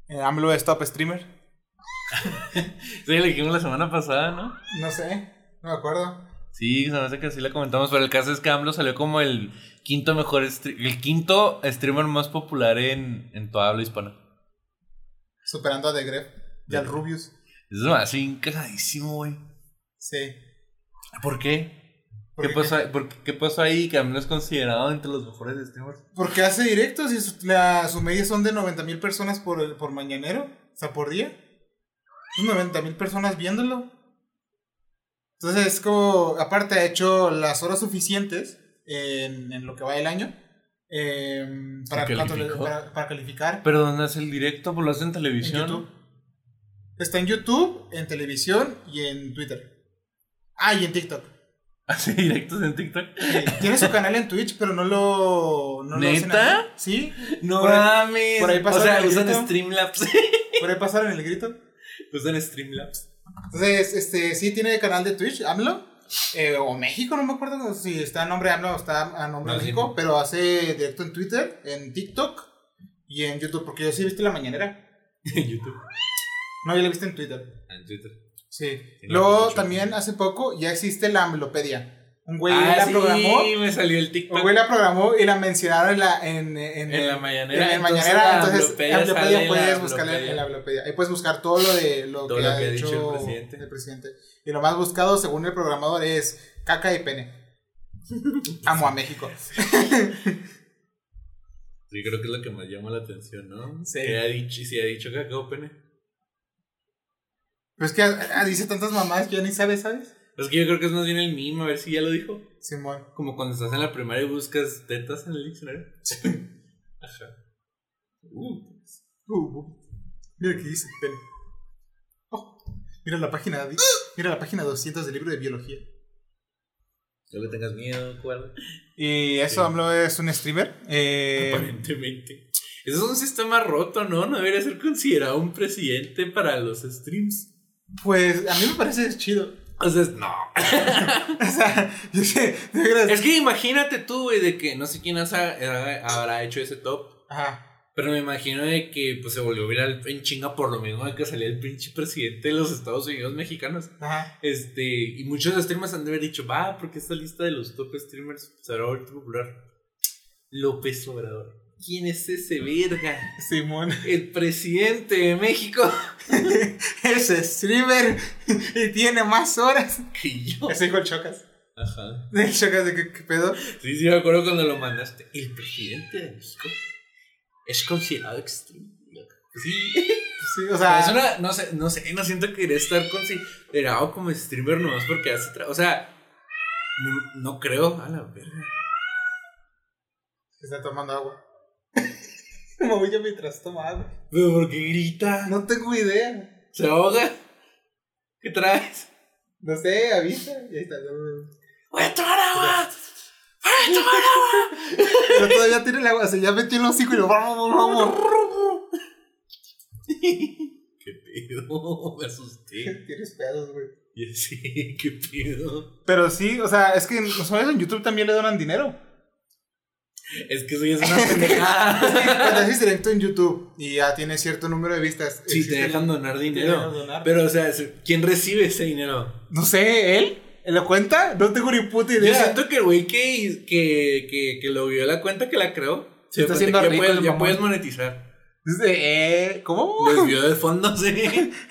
Eh, AMLO es top streamer. Sí, lo dijimos la semana pasada, ¿no? No sé, no me acuerdo. Sí, se me hace que sí la comentamos, pero el caso es que AMLO salió como el quinto mejor, el quinto streamer más popular en, en toda habla hispana. Superando a The Gref y al Rubius. Eso me hace encaradísimo, güey. Sí. ¿Por qué? ¿Por ¿Qué pasó, ahí? ¿Por qué, pasó ahí que AMLO es considerado entre los mejores streamers? Porque hace directos y su, la, su media son de 90 mil personas por, el- por mañanero, o sea, por día. Son 90 mil personas viéndolo. Entonces, es como, aparte, ha hecho las horas suficientes en, en lo que va del año eh, para, calificar. ¿Pero dónde hace el directo? Pues lo hace en En televisión. YouTube. Está en YouTube, en televisión y en Twitter. Ah, y en TikTok. ¿Hace directos en TikTok? Tiene su canal en Twitch, pero no lo. No lo hace ¿Neta? Sí. No Por ahí- mames. por ahí o pasaron sea, el usan grito. Streamlabs. Por ahí pasaron el grito. usan Streamlabs. Entonces, este, sí tiene canal de Twitch, AMLO. eh, o México, no me acuerdo si está a nombre AMLO o está a nombre No, de sí. México. Pero hace directo en Twitter, en TikTok y en YouTube. Porque yo sí viste la mañanera. En YouTube. No, yo la viste en Twitter. En Twitter. Sí. Luego también hace poco ya existe la Amlopedia. Un güey ah, la sí, programó. me salió el TikTok. Un güey la programó y la mencionaron en la, en, en, En la mañanera. En la mañanera, entonces, Amlopedia Amlopedia en la puedes buscarla en la Amlopedia. Ahí puedes buscar todo lo de lo Todo que, lo ha que ha dicho dicho el presidente. el presidente. Y lo más buscado, según el programador, es caca y pene. Amo a México. Sí, creo que es lo que más llama la atención, ¿no? Sí. Que ha dicho, si ha dicho cacao pene. Pero es que ah, dice tantas mamadas que ya ni sabes, ¿sabes? Es que yo creo que es más bien el mimo, a ver si ya lo dijo. Simón. Como cuando estás en la primaria y buscas tetas en el diccionario. Ajá. Uh, Uh, mira que dice pene. Oh, mira la página, mira la página 200 del libro de biología. no le tengas miedo, ¿cuál? Y eso Sí. AMLO es un streamer. Eh, Aparentemente. Eso es un sistema roto, ¿no? No debería ser considerado un presidente para los streams. Pues a mí me parece chido. O sea, es- no. O sea, yo sé, de. Es que imagínate tú, güey, de que no sé quién habrá hecho ese top. Ajá. Pero me imagino de que pues se volvió viral en chinga por lo mismo de que salía el pinche presidente de los Estados Unidos mexicanos. Ajá. Este, y muchos streamers han de haber dicho, va, porque esta lista de los top streamers se habrá vuelto popular. López Obrador. ¿Quién es ese verga? Simón. El presidente de México. Es streamer y tiene más horas. Que yo. Ese dijo el Chocas. Ajá. El Chocas de qué, qué pedo. Sí, sí, me acuerdo cuando lo mandaste. El presidente de México es considerado extremo. Sí. Sí, o sea. es una, no sé, no sé, no siento que quería estar considerado como streamer nomás porque hace, tra- o sea, no, no creo, a la verga. Está tomando agua. Me voy yo mientras. Pero ¿por qué grita? No tengo idea. ¿Se ahoga? ¿Qué traes? No sé, avisa. Y ahí está. ¡Voy a tomar agua! ¡Voy a tomar agua! Pero todavía tiene el agua. O sea, ya metió el hocico y lo vamos, vamos. ¿Qué pedo? Me asusté. Tienes pedos, güey. Y así, ¿qué pedo? Pero sí, o sea, es que los usuarios en YouTube también le donan dinero. Es que soy es una pendejada. Cuando haces directo en YouTube y ya tiene cierto número de vistas. Sí, te dejan donar dejan dinero. donar. Pero, o sea, ¿quién recibe ese dinero? No sé, ¿él? ¿Él lo cuenta? No tengo ni puta Yo idea. siento que el güey que, que, que, que lo vio la cuenta que la creó, se Está haciendo ya rico puedes, ya puedes monetizar. Dice, eh, ¿Cómo? Desvió de fondo, sí.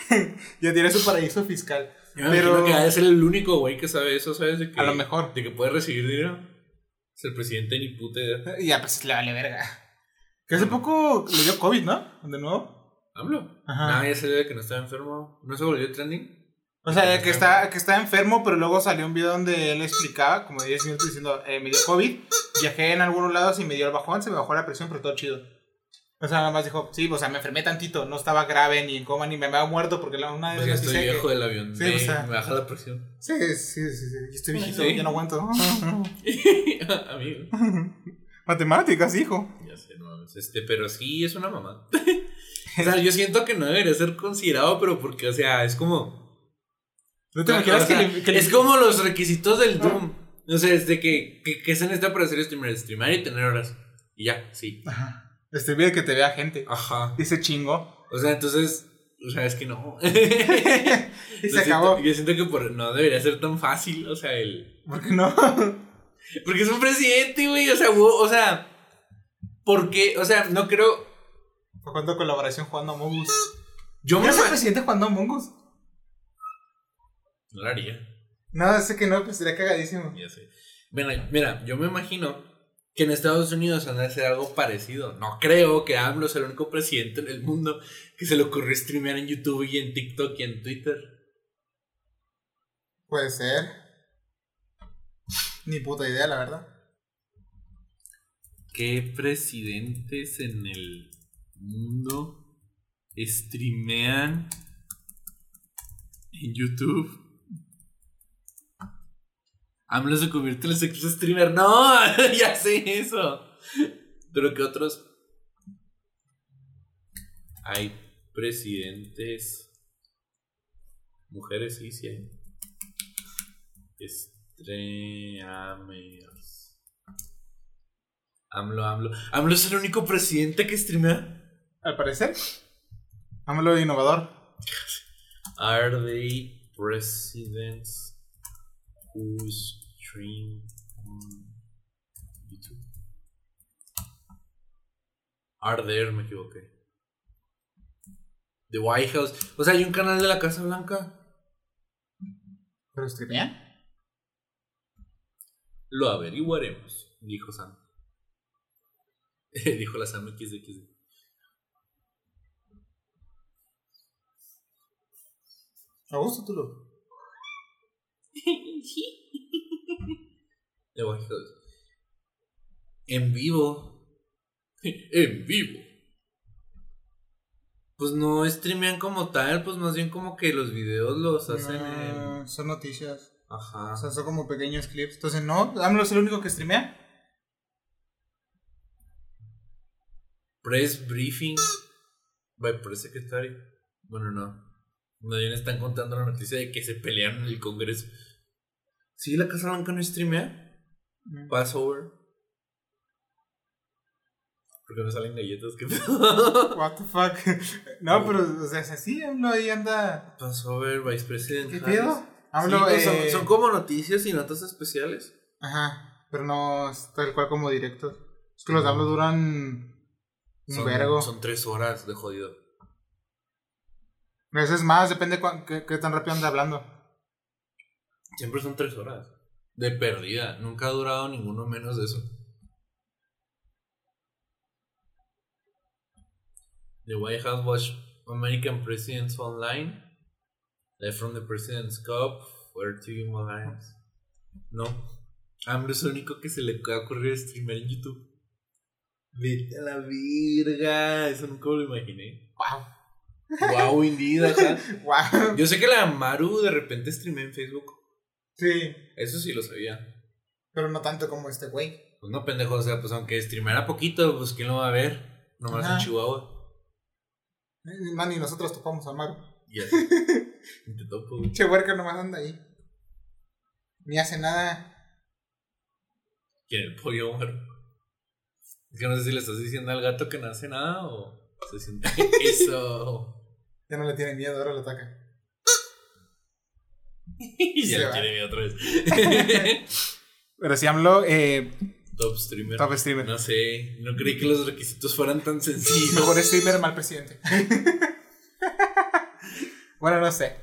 ya tiene su paraíso fiscal. Yo Pero- que ser el único güey que sabe eso, ¿sabes? De que, A lo mejor. De que puede recibir dinero. Es el presidente ni puta idea. Y ya, pues le vale verga. Que hace poco le dio COVID, ¿no? De nuevo. ¿Hablo? Ajá. No, ya salió de que no estaba enfermo. ¿No se volvió trending? O sea, que está, que está enfermo, pero luego salió un video donde él explicaba, como de 10 minutos, diciendo, eh, me dio COVID, viajé en algunos lados y me dio el bajón, se me bajó la presión, pero todo chido. O sea, nada más dijo, sí, o sea, me enfermé tantito, no estaba grave ni en coma, ni me había muerto, porque la una Pues vez ya estoy viejo que- del avión. Sí, me, o sea. me baja la presión. Sí, sí, sí, sí, yo estoy viejito, Sí. ya no aguanto. Amigo. Matemáticas, hijo. Ya sé, no mames. Este, pero sí es una mamá. o sea, yo siento que no debería ser considerado, pero porque, o sea, es como. ¿No te imaginas que, le- que le- Es como los requisitos del Doom. O sea, es de que, que, que se necesita para ser streamer, streamer y tener horas. Y ya, sí. Ajá. Este video que te vea gente. Ajá. Dice chingo. O sea, entonces, o sea, es que no. y se siento- acabó. yo siento que por, no debería ser tan fácil, o sea, el... ¿Por qué no? Porque es un presidente, güey, o sea, o sea... ¿Por qué? O sea, no creo... ¿Por cuánto colaboración jugando a Among Us? Yo me... ¿No es el presidente jugando a Among Us? No lo haría. No, sé que no, pues sería cagadísimo. Ya sé. Mira, mira, yo me imagino que en Estados Unidos han de hacer algo parecido. No creo que AMLO sea el único presidente en el mundo que se le ocurrió streamear en YouTube y en TikTok y en Twitter. Puede ser. Ni puta idea, la verdad. ¿Qué presidentes en el mundo streamean en YouTube? AMLO se convierte en el sexto streamer. No, ya sé eso. Pero que otros. Hay presidentes. Mujeres, sí, sí hay. Streamers. AMLO, AMLO. AMLO es el único presidente que streamea. Al parecer. Ámalo de innovador. Are they presidents who stream on YouTube. Are there, me equivoqué. The White House. O sea, hay un canal de la Casa Blanca. ¿Pero streamean? Lo averiguaremos, dijo Sam. dijo la Sam XXD. ¿A gusto tú lo? The White House. En vivo. en vivo. Pues no streamean como tal, pues más bien como que los videos los hacen en. No, son noticias. Ajá. O sea, son como pequeños clips. Entonces, no, AMLO es el único que streamea. Press briefing by press secretary. Bueno, no. Más bien están contando la noticia de que se pelearon en el Congreso. ¿Sí la Casa Blanca no streamea? Passover. Porque no salen galletas, ¿qué pedo? What the fuck. No, pero, o sea, es así, AMLO ahí anda. Passover, Vice President. ¿Qué pedo? Sí, AMLO, pues, son, eh, son como noticias y notas especiales. Ajá, pero no es tal cual como directos. Es que los AMLO duran un Son, vergo. son tres horas de jodido. A veces más, depende qué tan rápido anda hablando. Siempre son tres horas. De perdida. Nunca ha durado ninguno menos de eso. The White House watch American Presidents Online. Live from the President's Cup. Where TV Mobiles. No. AMLO es el único que se le ha ocurrido streamer en YouTube. Vete a la virga. Eso nunca lo imaginé. Wow. Wow, indeed. Wow. Yo sé que la Maru de repente streamea en Facebook. Sí, Eso sí lo sabía. pero no tanto como este güey. Pues no, pendejo, o sea, pues aunque streamera poquito, pues ¿quién lo va a ver? Nomás Ajá. en Chihuahua. Eh, Man, y nosotros topamos a Maru. Y así. Y te topo, güey. Che, huerca nomás anda ahí. Ni hace nada. ¿Quién el pollo, Maru? Es que no sé si le estás diciendo al gato que no hace nada o se siente eso. Ya no le tiene miedo, ahora lo ataca. y Se va. tiene miedo otra vez. Pero si AMLO, eh, Top streamer. top streamer. No sé, no creí que los requisitos fueran tan sencillos. Mejor streamer, mal presidente. bueno, no sé.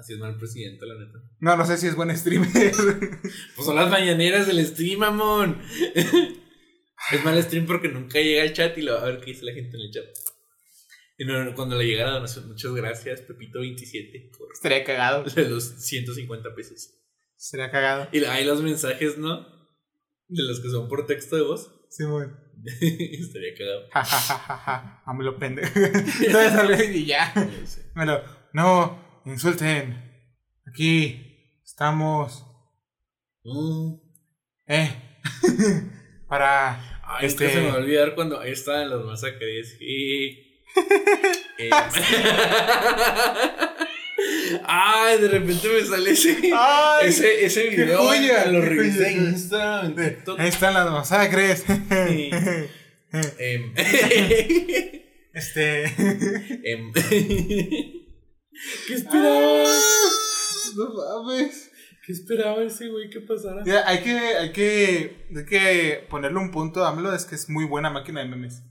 Así es mal presidente, la neta. No, no sé si es buen streamer. Pues son las mañaneras del stream, mamón. es mal stream porque nunca llega al chat y lo va a ver qué dice la gente en el chat. Y no, cuando le llega la donación, muchas gracias, Pepito27, por Estaría cagado. los 150 pesos. Sería cagado. Y hay los mensajes, ¿no? De los que son por texto de voz. Sí, muy. Estaría cagado. Ja, ja, ja, ja, ja. AMLO pendejo. Y ya. Bueno, no, insulten. Aquí estamos. Mm. Eh. para. Ay, es Este- que se me va a olvidar cuando ahí estaban las masacres. Y... Eh, Ay, de repente me sale ese. ¡Ay! ese, ese qué video. joya, Lo qué revisé en. Instagram, en TikTok. Ahí están las masacres. Sí. Em, este. em, ¿Qué esperaba? No mames. ¿Qué esperaba ese güey que pasara? Ya, hay que, hay que, hay que ponerle un punto a AMLO, es que es muy buena máquina de memes.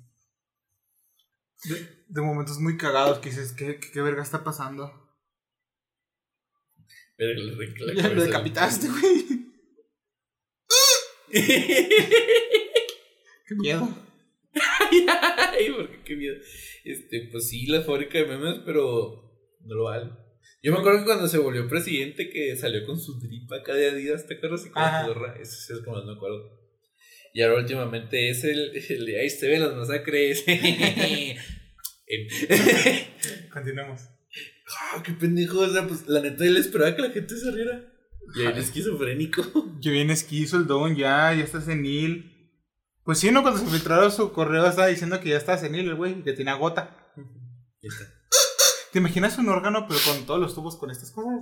De, de momentos muy cagados que dices, ¿qué, qué, qué verga está pasando? Pero la lo decapitaste, güey. Qué miedo. Ay, porque qué miedo. Este, pues sí, la fábrica de memes, pero no lo vale. Yo me acuerdo que cuando se volvió presidente que salió con su drip acá de Adidas, ¿te acuerdas? Y con la gorra, sí es como no me acuerdo. Y ahora últimamente es el, el de ahí se ven las masacres. Continuemos. ah, qué pendejo, o sea, pues la neta él esperaba que la gente se riera. Y él esquizofrénico. Que bien esquizo el don, ya, ya está senil. Pues sí, ¿no? Cuando se filtraron su correo estaba diciendo que ya está senil el güey, que tenía gota. Está. ¿Te imaginas un órgano pero con todos los tubos con estas cosas?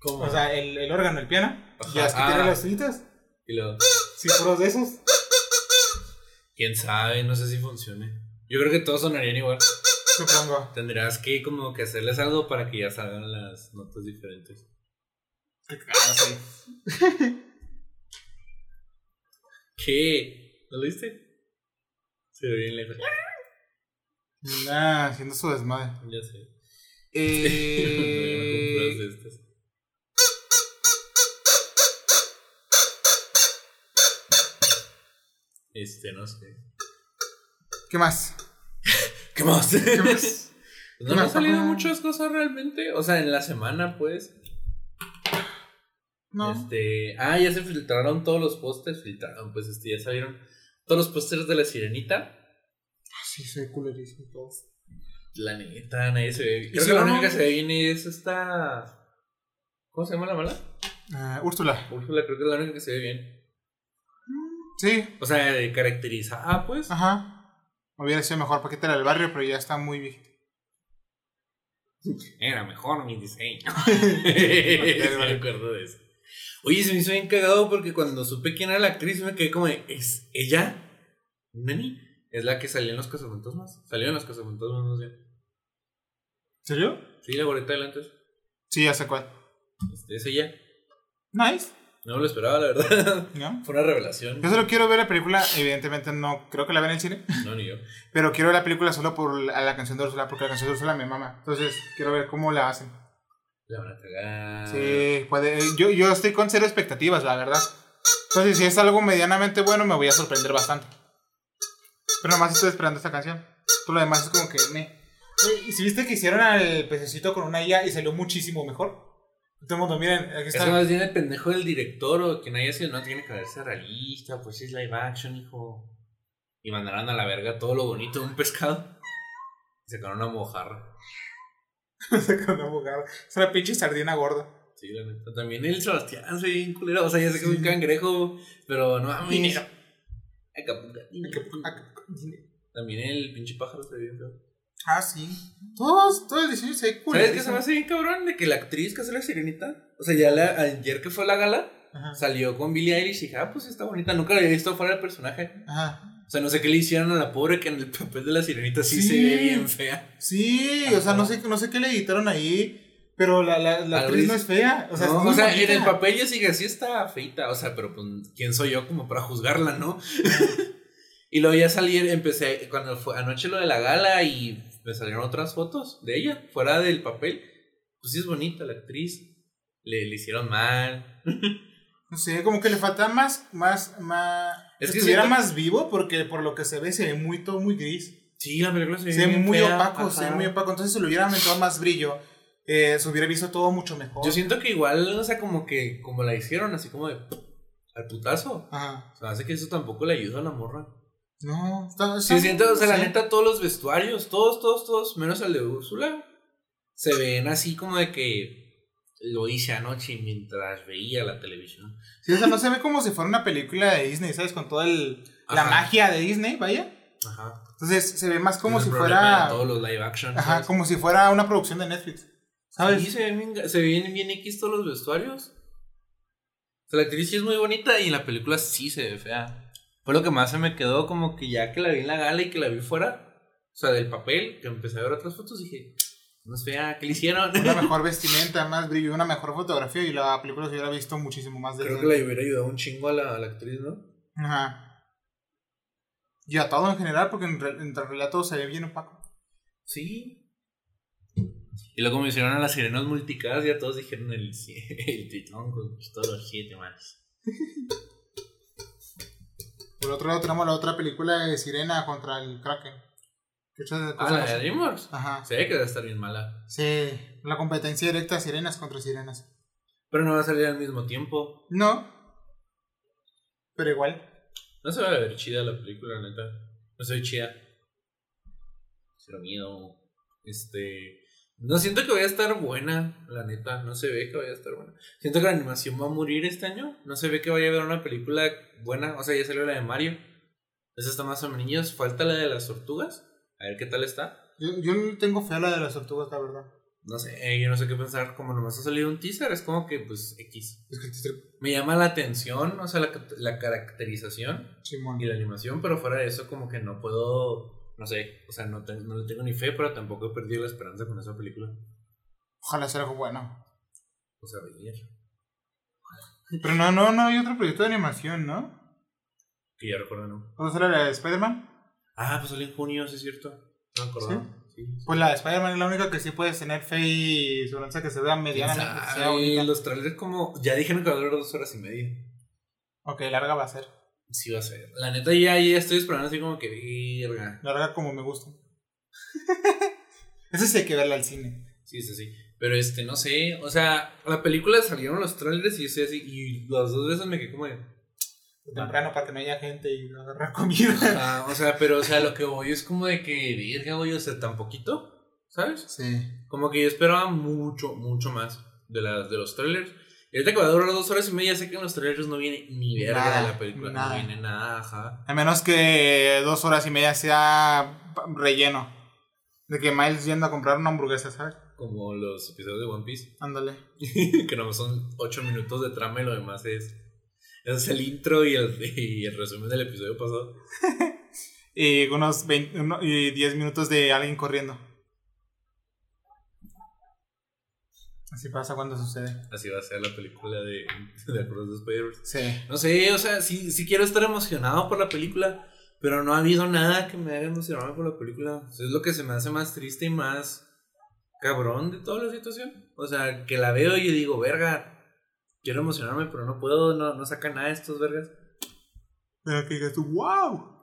¿Cómo? O sea, el, el órgano, el piano. Ajá, Ya es que ah. tiene las tubitas. y luego, Sí, puros de esos. quién sabe, no sé si funcione. Yo creo que todos sonarían igual. Supongo. Tendrás que como que hacerles algo para que ya salgan las notas diferentes. Ah, sí. ¿Qué? ¿Lo viste? Se ve bien lejos. Anda haciendo su desmadre. Ya sé. Eh, No compras estas. Este, no sé. ¿Qué más? ¿Qué más? ¿Qué más? no me han salido muchas cosas realmente. O sea, en la semana, pues. No. Este. Ah, ya se filtraron todos los pósters. Filtraron, pues este, ya salieron todos los pósters de la sirenita. Sí, soy culerísimo todo. La neta, nadie se ve. ¿Y Creo que la única que se ve bien es esta. ¿Cómo se llama la mala? Ah, Úrsula. Úrsula, creo que es la única que se ve bien. Sí. O sea, de caracterizada, pues. Ajá. Hubiera sido mejor paquete del barrio, pero ya está muy viejito. Era mejor mi diseño. Sí, me acuerdo de eso. Oye, se me hizo bien cagado porque cuando supe quién era la actriz me quedé como de, ¿es ella? ¿Nani? Es la que salió en los cazafantasmas. Salió en los cazafantasmas, no sé. ¿En serio? Sí, la gorrita delante. Sí, ya sé cuál. Este, es ella. Nice. No lo esperaba, la verdad. ¿No? Fue una revelación. Yo solo quiero ver la película, evidentemente no creo que la vean en el cine, No, ni yo. pero quiero ver la película solo por la, la canción de Úrsula, porque la canción de Úrsula me mama. Entonces, quiero ver cómo la hacen. La van a cagar. Sí, puede. Yo, yo estoy con cero expectativas, la verdad. Entonces, si es algo medianamente bueno, me voy a sorprender bastante. Pero nomás estoy esperando esta canción. Todo lo demás es como que me. ¿Y si viste que hicieron al pececito con una IA y salió muchísimo mejor? Todo el mundo, miren, aquí Es está. más bien el pendejo del director o quien haya sido, no tiene que verse realista, pues es live action, hijo. Y mandarán a la verga todo lo bonito de un pescado. Sacaron una mojarra. Saca una abogada. Es una pinche sardina gorda. Sí, la neta. También el Sebastián se ve bien culero. O sea, ya sé que es un cangrejo, pero no mames. Dinero. Acapulco. También el pinche pájaro se ve bien feo. Ah, sí. Todos, todo el diseño se ve cool. ¿Sabes qué se me hace bien cabrón? De que la actriz que hace la sirenita. O sea, ya la, ayer que fue a la gala, Ajá. salió con Billie Eilish y dije, ah, pues está bonita. Nunca la había visto fuera del personaje. Ajá. O sea, no sé qué le hicieron a la pobre que en el papel de la sirenita sí, Sí. se ve bien fea. Sí, o sea, no sé, no sé qué le editaron ahí. Pero la, la, la actriz no es fea. O sea, No, o sea, en el papel yo sigue así está feita. O sea, pero pues, ¿quién soy yo como para juzgarla, no? y luego ya salí, empecé, cuando fue anoche lo de la gala y me salieron otras fotos de ella, fuera del papel. Pues sí es bonita la actriz. Le, le hicieron mal. No sé, como que le falta más, más, más. Es que estuviera siento- más vivo porque por lo que se ve se ve muy todo muy gris. Sí, la película se ve, Se ve muy fea, opaco, se ve muy opaco. Entonces si le hubiera aumentado más brillo, eh, se hubiera visto todo mucho mejor. Yo siento que igual, o sea, como que, como la hicieron, así como de al putazo. Ajá. O sea, hace que eso tampoco le ayuda a la morra. No, está, Sí, siento, o sea, la neta, todos los vestuarios, todos, todos, todos, menos el de Úrsula, se ven así como de que lo hice anoche mientras veía la televisión. Sí, o sea, no se ve como si fuera una película de Disney, ¿sabes? Con toda el, la magia de Disney, vaya. Ajá. Entonces se ve más como si fuera. Todos los live action. Ajá, como si fuera una producción de Netflix. ¿Sabes? Sí, se ven bien, se ven bien X todos los vestuarios. O sea, la actriz sí es muy bonita y en la película sí se ve fea. Fue lo que más se me quedó como que ya que la vi en la gala y que la vi fuera, o sea, del papel, que empecé a ver otras fotos, dije, no es fea, ¿qué le hicieron? Una mejor vestimenta, más brillo, una mejor fotografía y la película se hubiera visto muchísimo más de Creo que le hubiera ayudado un chingo a la, a la actriz, ¿no? Ajá. Y a todo en general, porque en, re- en relato se ve bien opaco. Sí. Y luego me hicieron a las sirenas multicadas y a todos dijeron el, el tritón con todos los siete manos. Por otro lado, tenemos la otra película de Sirena contra el Kraken. Que Ah, la de. DreamWorks. Ajá. Se ve que va a estar bien mala. Sí, la competencia directa de sirenas contra sirenas. Pero no va a salir al mismo tiempo. No. Pero igual. No se va a ver chida la película, neta. No soy chida. Cero miedo. Este. No siento que vaya a estar buena, la neta. No se ve que vaya a estar buena. Siento que la animación va a morir este año. No se ve que vaya a haber una película buena. O sea, ya salió la de Mario. Esa está más o menos. Falta la de las tortugas. A ver qué tal está. Yo, yo no tengo fe a la de las tortugas, la verdad. No sé, eh, yo no sé qué pensar. Como nomás ha salido un teaser, es como que, pues, X. Es que te Me llama la atención, o sea, la, la caracterización y la animación, pero fuera de eso como que no puedo No sé, o sea, no, te- no le tengo ni fe, pero tampoco he perdido la esperanza con esa película. Ojalá sea algo bueno. O sea, venir. Pero no, no, no hay otro proyecto de animación, ¿no? Que ya recuerdo, ¿no? ¿Cuándo sale la de Spider-Man? Ah, pues salió en junio, sí es cierto. No me acordaba. Sí. sí. Pues la de Spider-Man es la única que sí puedes tener fe y esperanza que se vea medianamente. bonita. los trailers como... Ya dijeron que va a durar dos horas y media. Ok, larga va a ser. Sí va a ser. La neta ya, ya estoy esperando así como que... Verga. Larga como me gusta. Ese sí hay que verla al cine. Sí, sí, sí. Pero este, no sé. O sea, la película salieron los trailers y yo estoy así... Y las dos veces me quedé como de... Temprano para que no haya gente y agarrar comida. Ah, o sea, pero, o sea, lo que voy es como de que... Verga, voy o sea, tan poquito. ¿Sabes? Sí. Como que yo esperaba mucho, mucho más de, las de los trailers. Y ahorita que va a durar dos horas y media, sé que en los trailers no viene ni verga Nada, de la película. nada. No viene nada, ajá. A menos que dos horas y media sea relleno. De que Miles yendo a comprar una hamburguesa, ¿sabes? Como los episodios de One Piece. Ándale. que no son ocho minutos de trama y lo demás es. Es el intro y el, y el resumen del episodio pasado. Y unos 20, uno- y 10 minutos de alguien corriendo. Así pasa cuando sucede. Así va a ser la película de, de Across the Spider-Verse. Sí. No sé, o sea, sí, sí quiero estar emocionado por la película, pero no ha habido nada que me haga emocionarme por la película. Es lo que se me hace más triste y más cabrón de toda la situación. O sea, que la veo y digo, verga, quiero emocionarme, pero no puedo, no, no saca nada de estos vergas. Pero que digas tú, wow.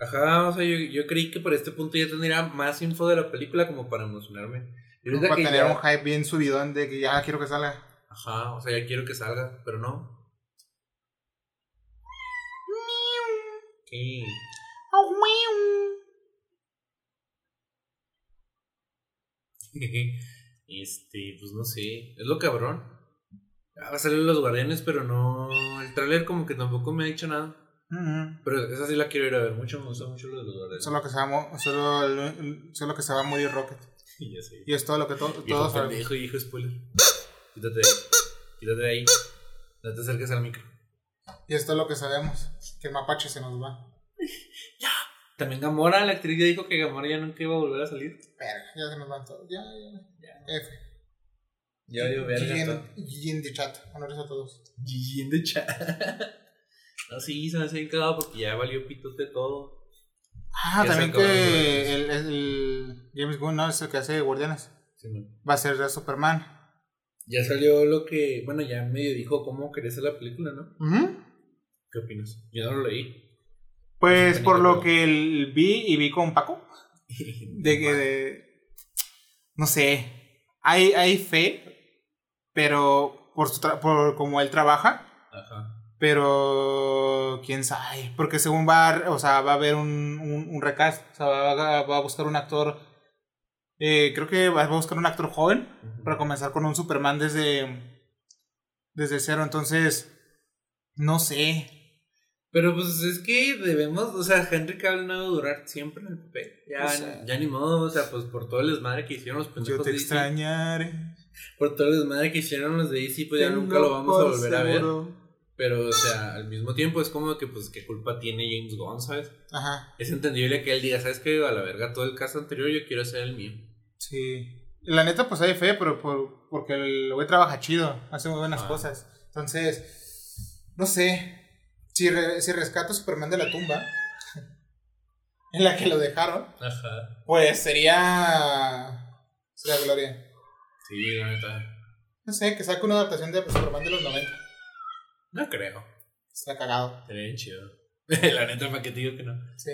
Ajá, o sea, yo, yo creí que por este punto ya tendría más info de la película como para emocionarme. Y ahorita Para que tener ya- un hype bien subidón de que ya quiero que salga. Ajá, o sea, ya quiero que salga, pero no. ¿Qué? este, pues no sé, es lo cabrón. Va a salir los guardianes, pero no. El tráiler como que tampoco me ha dicho nada. Ujú. Pero esa sí la quiero ir a ver. Mucho me gusta mucho lo de los guardianes. Solo que se va solo, solo que se va a morir Rocket. ya sé. Y es todo lo que to- Hijo todos sabemos. pendejo, hijo spoiler. Quítate de ahí. Quítate de ahí. No te acerques al micro. Y es todo lo que sabemos. Que el mapache se nos va. También Gamora, la actriz ya dijo que Gamora ya nunca iba a volver a salir. Verga, ya se nos van todos. Ya, ya. F. Ya verga. GG todo. en- GG en the chat. Honores a todos. En the chat. No, sí, se me hace bien cagado porque ya valió pitote todo. Ah, también que el, el James Gunn, ¿no? Es el que hace Guardianes. Va a ser de Superman. Ya salió lo que. Bueno, ya medio dijo cómo quería hacer la película, ¿no? ¿Qué opinas? Yo no lo leí. Pues por lo que el- vi y vi con Paco. De que. de- no sé. Hay, hay fe. Pero por, su tra- por como él trabaja. Ajá. Pero quién sabe, porque según va, a- o sea, va a haber un, un, un recast, o sea, va, a- va a buscar un actor, eh, creo que va a buscar un actor joven para comenzar con un Superman desde, desde cero, entonces, no sé, Pero pues es que debemos, o sea, Henry Cavill no debe durar siempre en el papel. Ya, O sea- ya ni modo, o sea, pues por todo el desmadre que hicieron los yo pendejos te de DC, extrañaré. Por todo el desmadre que hicieron los de DC, pues ya nunca lo vamos a volver a ver. Pero, o sea, al mismo tiempo es como que, pues, ¿qué culpa tiene James Gunn, sabes? Ajá, Es entendible que él diga, ¿sabes qué? A la verga, todo el caso anterior yo quiero hacer el mío. sí. La neta, pues hay fe, pero por, porque el güey trabaja chido, hace muy buenas Ah. cosas. Entonces, no sé. Si, re- si rescato a Superman de la tumba, en la que lo dejaron, Ajá. pues sería. Sería gloria. Sí, la neta. No sé, que saque una adaptación de Superman de los 90. No creo. Está cagado. Sería bien chido. la neta, ¿para qué te digo que no? Sí.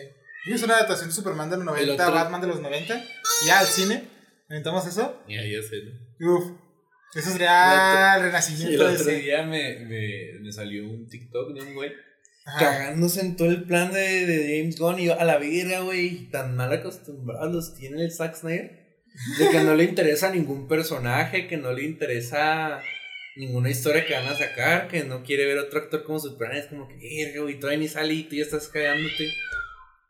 Y es una adaptación de Superman de los 90, otro- Batman de los 90. Ya al cine. ¿Inventamos eso? Ya, ya sé. ¿no? Uf. Eso sería el El renacimiento de otro día me, me, me salió un TikTok de un güey Ajá. cagándose en todo el plan de, de James Gunn y yo a la verga, güey, tan mal acostumbrados los tiene el Zack Snyder. De que no le interesa ningún personaje, que no le interesa ninguna historia que van a sacar, que no quiere ver otro actor como Superman. Es como que, verga, güey, todavía ni sale y tú ya estás cagándote.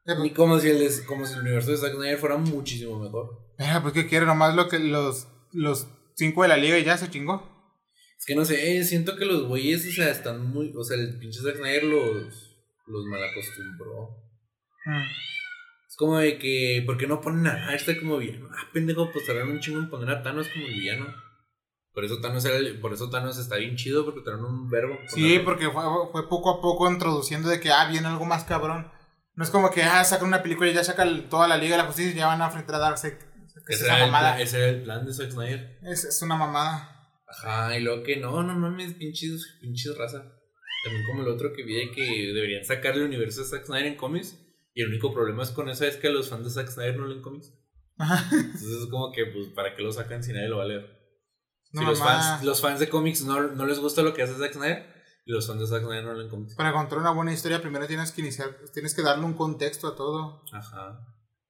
Eh, Ni como si, el, de- como si el universo de Zack Snyder fuera muchísimo mejor. Mira, pues que quiere nomás lo que los, los cinco de la liga y ya se chingó. Es que no sé, siento que los güeyes, o sea, están muy. O sea, el pinche Zack Snyder los, los malacostumbró. Mm. O Es como de que, ¿por qué no ponen a este como villano? Ah, pendejo, pues tardaron un chingo en poner a Thanos como el villano. Por eso Thanos, era el- por eso Thanos está bien chido, porque traen un verbo. Sí, porque fue, fue poco a poco introduciendo de que, ah, viene algo más cabrón. No es como que, ah, sacan una película y ya saca toda la Liga de la Justicia y ya van a enfrentar a Darkseid. Es Ese esa era, el ese era el plan de Zack Snyder. Es, es una mamada. Ajá, y luego que no, no mames, pinches, pinches raza. También como el otro que vi de que deberían sacar el universo de Zack Snyder en cómics. Y el único problema es con eso es que los fans de Zack Snyder no leen cómics. Ajá. Entonces es como que, pues, ¿para qué lo sacan si nadie lo va a leer? No, si los fans, los fans de cómics no, no les gusta lo que hace Zack Snyder, y los fans de Zack Snyder no leen cómics. Para contar una buena historia, primero tienes que iniciar, tienes que darle un contexto a todo. Ajá.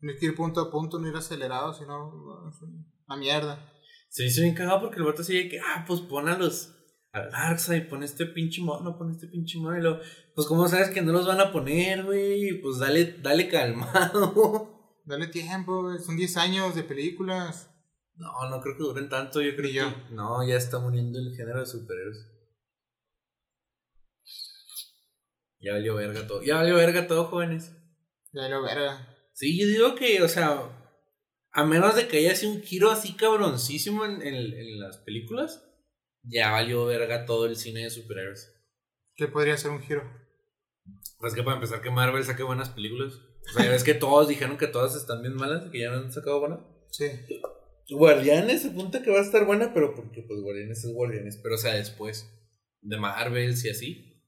Tienes que ir punto a punto, no ir acelerado, sino una mierda. Se hizo bien cagado porque el vato de que, ah, pues pon a los. A Darkseid, pon este pinche mono, pon este pinche mono. Y luego, pues, ¿cómo sabes que no los van a poner, güey? Pues dale, dale calmado. Dale tiempo, son 10 años de películas. No, no creo que duren tanto. Yo creo yo. que. No, ya está muriendo el género de superhéroes. Ya valió verga todo. Ya valió verga todo, jóvenes. Ya lo verga. Sí, yo digo que, o sea, a menos de que haya sido un giro así cabroncísimo en, en, en las películas, ya valió verga todo el cine de superhéroes. ¿Qué podría ser un giro? Pues que para empezar que Marvel saque buenas películas. O sea, ya ves que todos dijeron que todas están bien malas, que ya no han sacado buenas. Sí. Guardianes apunta que va a estar buena, pero porque pues Guardianes es Guardianes. Pero o sea, después de Marvel y así.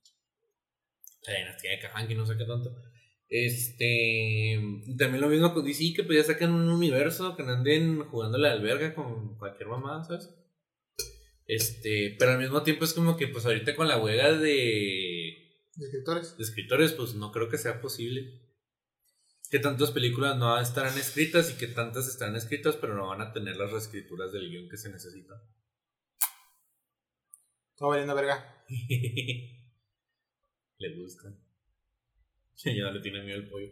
La dinastía de Kang y no sé qué tanto. Este. También lo mismo con DC, que pues ya sacan un universo que no anden jugando la alberga con cualquier mamada, ¿sabes? Este. Pero al mismo tiempo es como que pues ahorita con la huelga de ¿De escritores? de escritores, pues no creo que sea posible. Que tantas películas no estarán escritas y que tantas estarán escritas, pero no van a tener las reescrituras del guion que se necesita. Todo valiendo verga. le gusta. No le tiene miedo el pollo.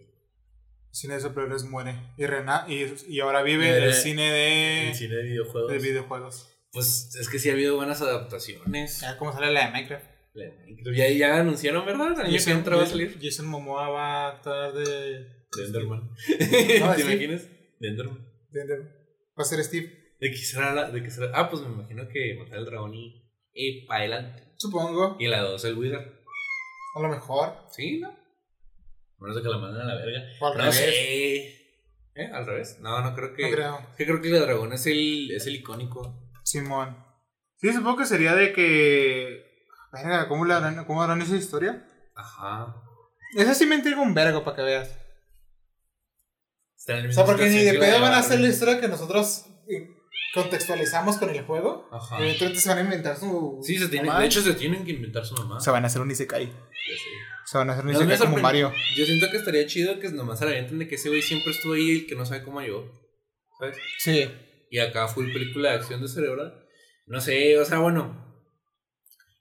Cine de superhéroes muere. Y, rena y, y ahora vive Eh, el cine de, El cine de videojuegos. de videojuegos. Pues es que sí ha habido buenas adaptaciones. A ver cómo sale la de Minecraft. Ya, ya anunciaron, ¿verdad? El año que entra va a salir. Jason Momoa va a actuar de. De Enderman. No, ¿Te imaginas? De Enderman. de Enderman. Va a ser Steve. ¿De qué será la.? De qué será? Ah, pues me imagino que matar al dragón y. Y para adelante. Supongo. Y en la 2 el Wither. A lo mejor. Sí, ¿no? A menos de que la manden a la verga. O al no revés. sé. ¿Eh? ¿Al revés? No, no creo que. No creo. Es que creo que el dragón es el, es el icónico. Simón. Sí, supongo que sería de que. Verga, ¿cómo, le harán, ¿cómo harán esa historia? Ajá. Esa sí me intriga un vergo para que veas. Está en el O sea, porque ni de pedo van a hacer la historia que nosotros eh, contextualizamos con el juego. Ajá. Evidentemente se van a inventar su. Sí, se tienen, mamá. de hecho se tienen que inventar su mamá. Se van a hacer un Isekai. Se van a hacer un No, Isekai como Mario. Yo siento que estaría chido que nomás se de que ese güey siempre estuvo ahí y que no sabe cómo llegó. ¿Sabes? Sí. Y acá fue película de acción de cerebro. No sé, o sea, bueno.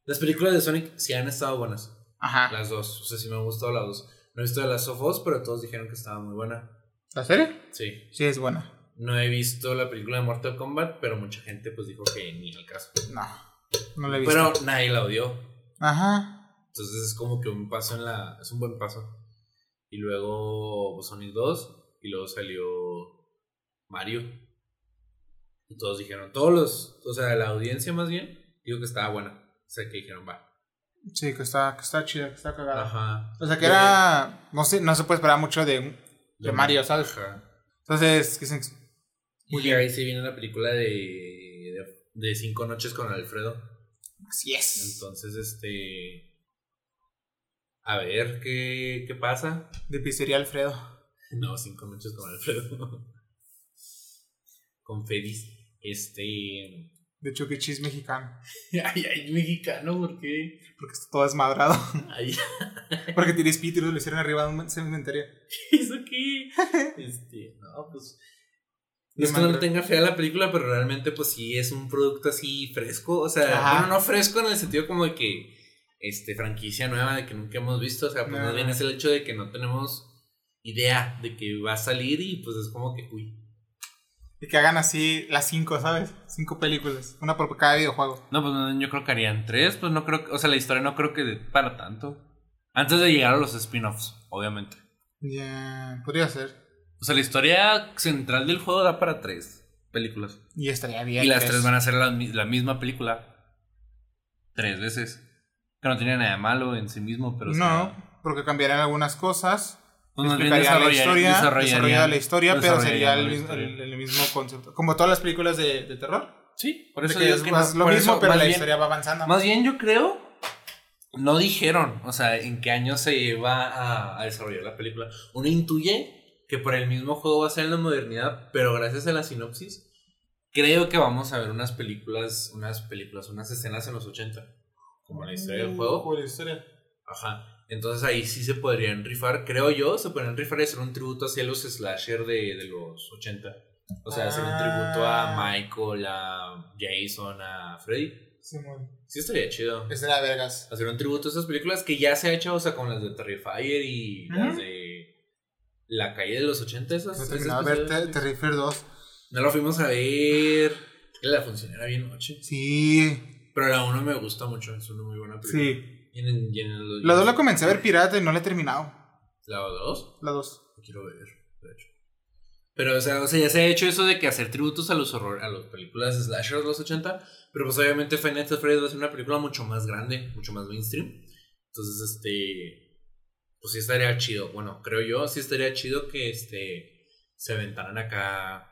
Las películas de Sonic sí han estado buenas. Ajá. Las dos. O sea, sí me han gustado las dos. No he visto de las of Us, pero todos dijeron que estaba muy buena. ¿La serie? Sí. Sí, es buena. No he visto la película de Mortal Kombat, pero mucha gente pues dijo que ni al caso. No. No la he visto. Pero nadie la odió. Ajá. Entonces es como que un paso en la. Es un buen paso. Y luego pues, Sonic 2. Y luego salió Mario. Y todos dijeron, todos los. O sea, la audiencia más bien, dijo que estaba buena. O sea, que dijeron, va. Sí, que está, que está chida, que está cagada. Ajá. O sea, que era. No, sé, no se puede esperar mucho de, de Mario. Ajá. Entonces, que se- Muy bien. ahí se viene la película de, de, de Cinco Noches con Alfredo. así es. Entonces, este. A ver qué, qué pasa. De pizzería Alfredo. No, Cinco Noches con Alfredo. con Feliz. Este. De Chucky Cheese mexicano. Ay, ay, mexicano, ¿por qué? Porque está todo desmadrado. Ay, Porque tiene espíritus, lo hicieron arriba de un cementerio. ¿eso qué? Este, no, pues. No es que no tenga fea la película, pero realmente, pues sí es un producto así fresco. O sea, Ajá. bueno, no fresco en el sentido como de que. Este, franquicia nueva de que nunca hemos visto. O sea, pues No. más bien es el hecho de que no tenemos idea de que va a salir y pues es como que, uy. Y que hagan así las cinco, ¿sabes? Cinco películas. Una por cada videojuego. No, pues no, yo creo que harían tres, pues no creo o sea, la historia no creo que de- para tanto. Antes de llegar a los spin-offs, obviamente. Ya. Podría ser. O sea, la historia central del juego da para tres películas. Y estaría bien. Y las que tres es- van a ser la, mi- la misma película. Tres veces. Que no tiene nada de malo en sí mismo, pero. sea, No, porque cambiarían algunas cosas. Pues más bien explicarían la historia, desarrollaría la historia, pero sería el, mismo- el- el mismo concepto. Como todas las películas de, de terror. Sí, por eso que es que más no- lo mismo, eso, pero la bien- historia va avanzando. Más bien yo creo, no dijeron, o sea, en qué año se va a, a desarrollar la película. Uno intuye que por el mismo juego va a ser en la modernidad, pero gracias a la sinopsis, creo que vamos a ver unas películas, unas películas, unas escenas en los 80, como la historia del juego. Como la historia. Ajá. Entonces ahí sí se podrían rifar, creo yo, se podrían rifar y hacer un tributo hacia los slasher de, de los 80. O sea, hacer un tributo a Ah. Michael, a Jason, a Freddy. Simón. Sí estaría chido. Esa era vergas. Hacer un tributo a esas películas que ya se ha hecho, o sea, con las de Terrifier y las de La calle de los 80. Esas, No de ver. Te- Terrifier 2. No la fuimos a ver. La función era bien noche. Sí. Pero la 1 me gusta mucho, es una muy buena película. Sí. Y en- y en el- La 2 la comencé a ver pirata y no la he terminado. ¿La 2? La 2. Lo quiero ver, de hecho. Pero, o sea, o sea, ya se ha hecho eso de que hacer tributos a los horror, a las películas slasher de los 80. Pero pues obviamente Five Nights at Freddy's va a ser una película mucho más grande, mucho más mainstream. Entonces, este. Pues sí estaría chido. Bueno, creo yo, sí estaría chido que este. Se aventaran acá.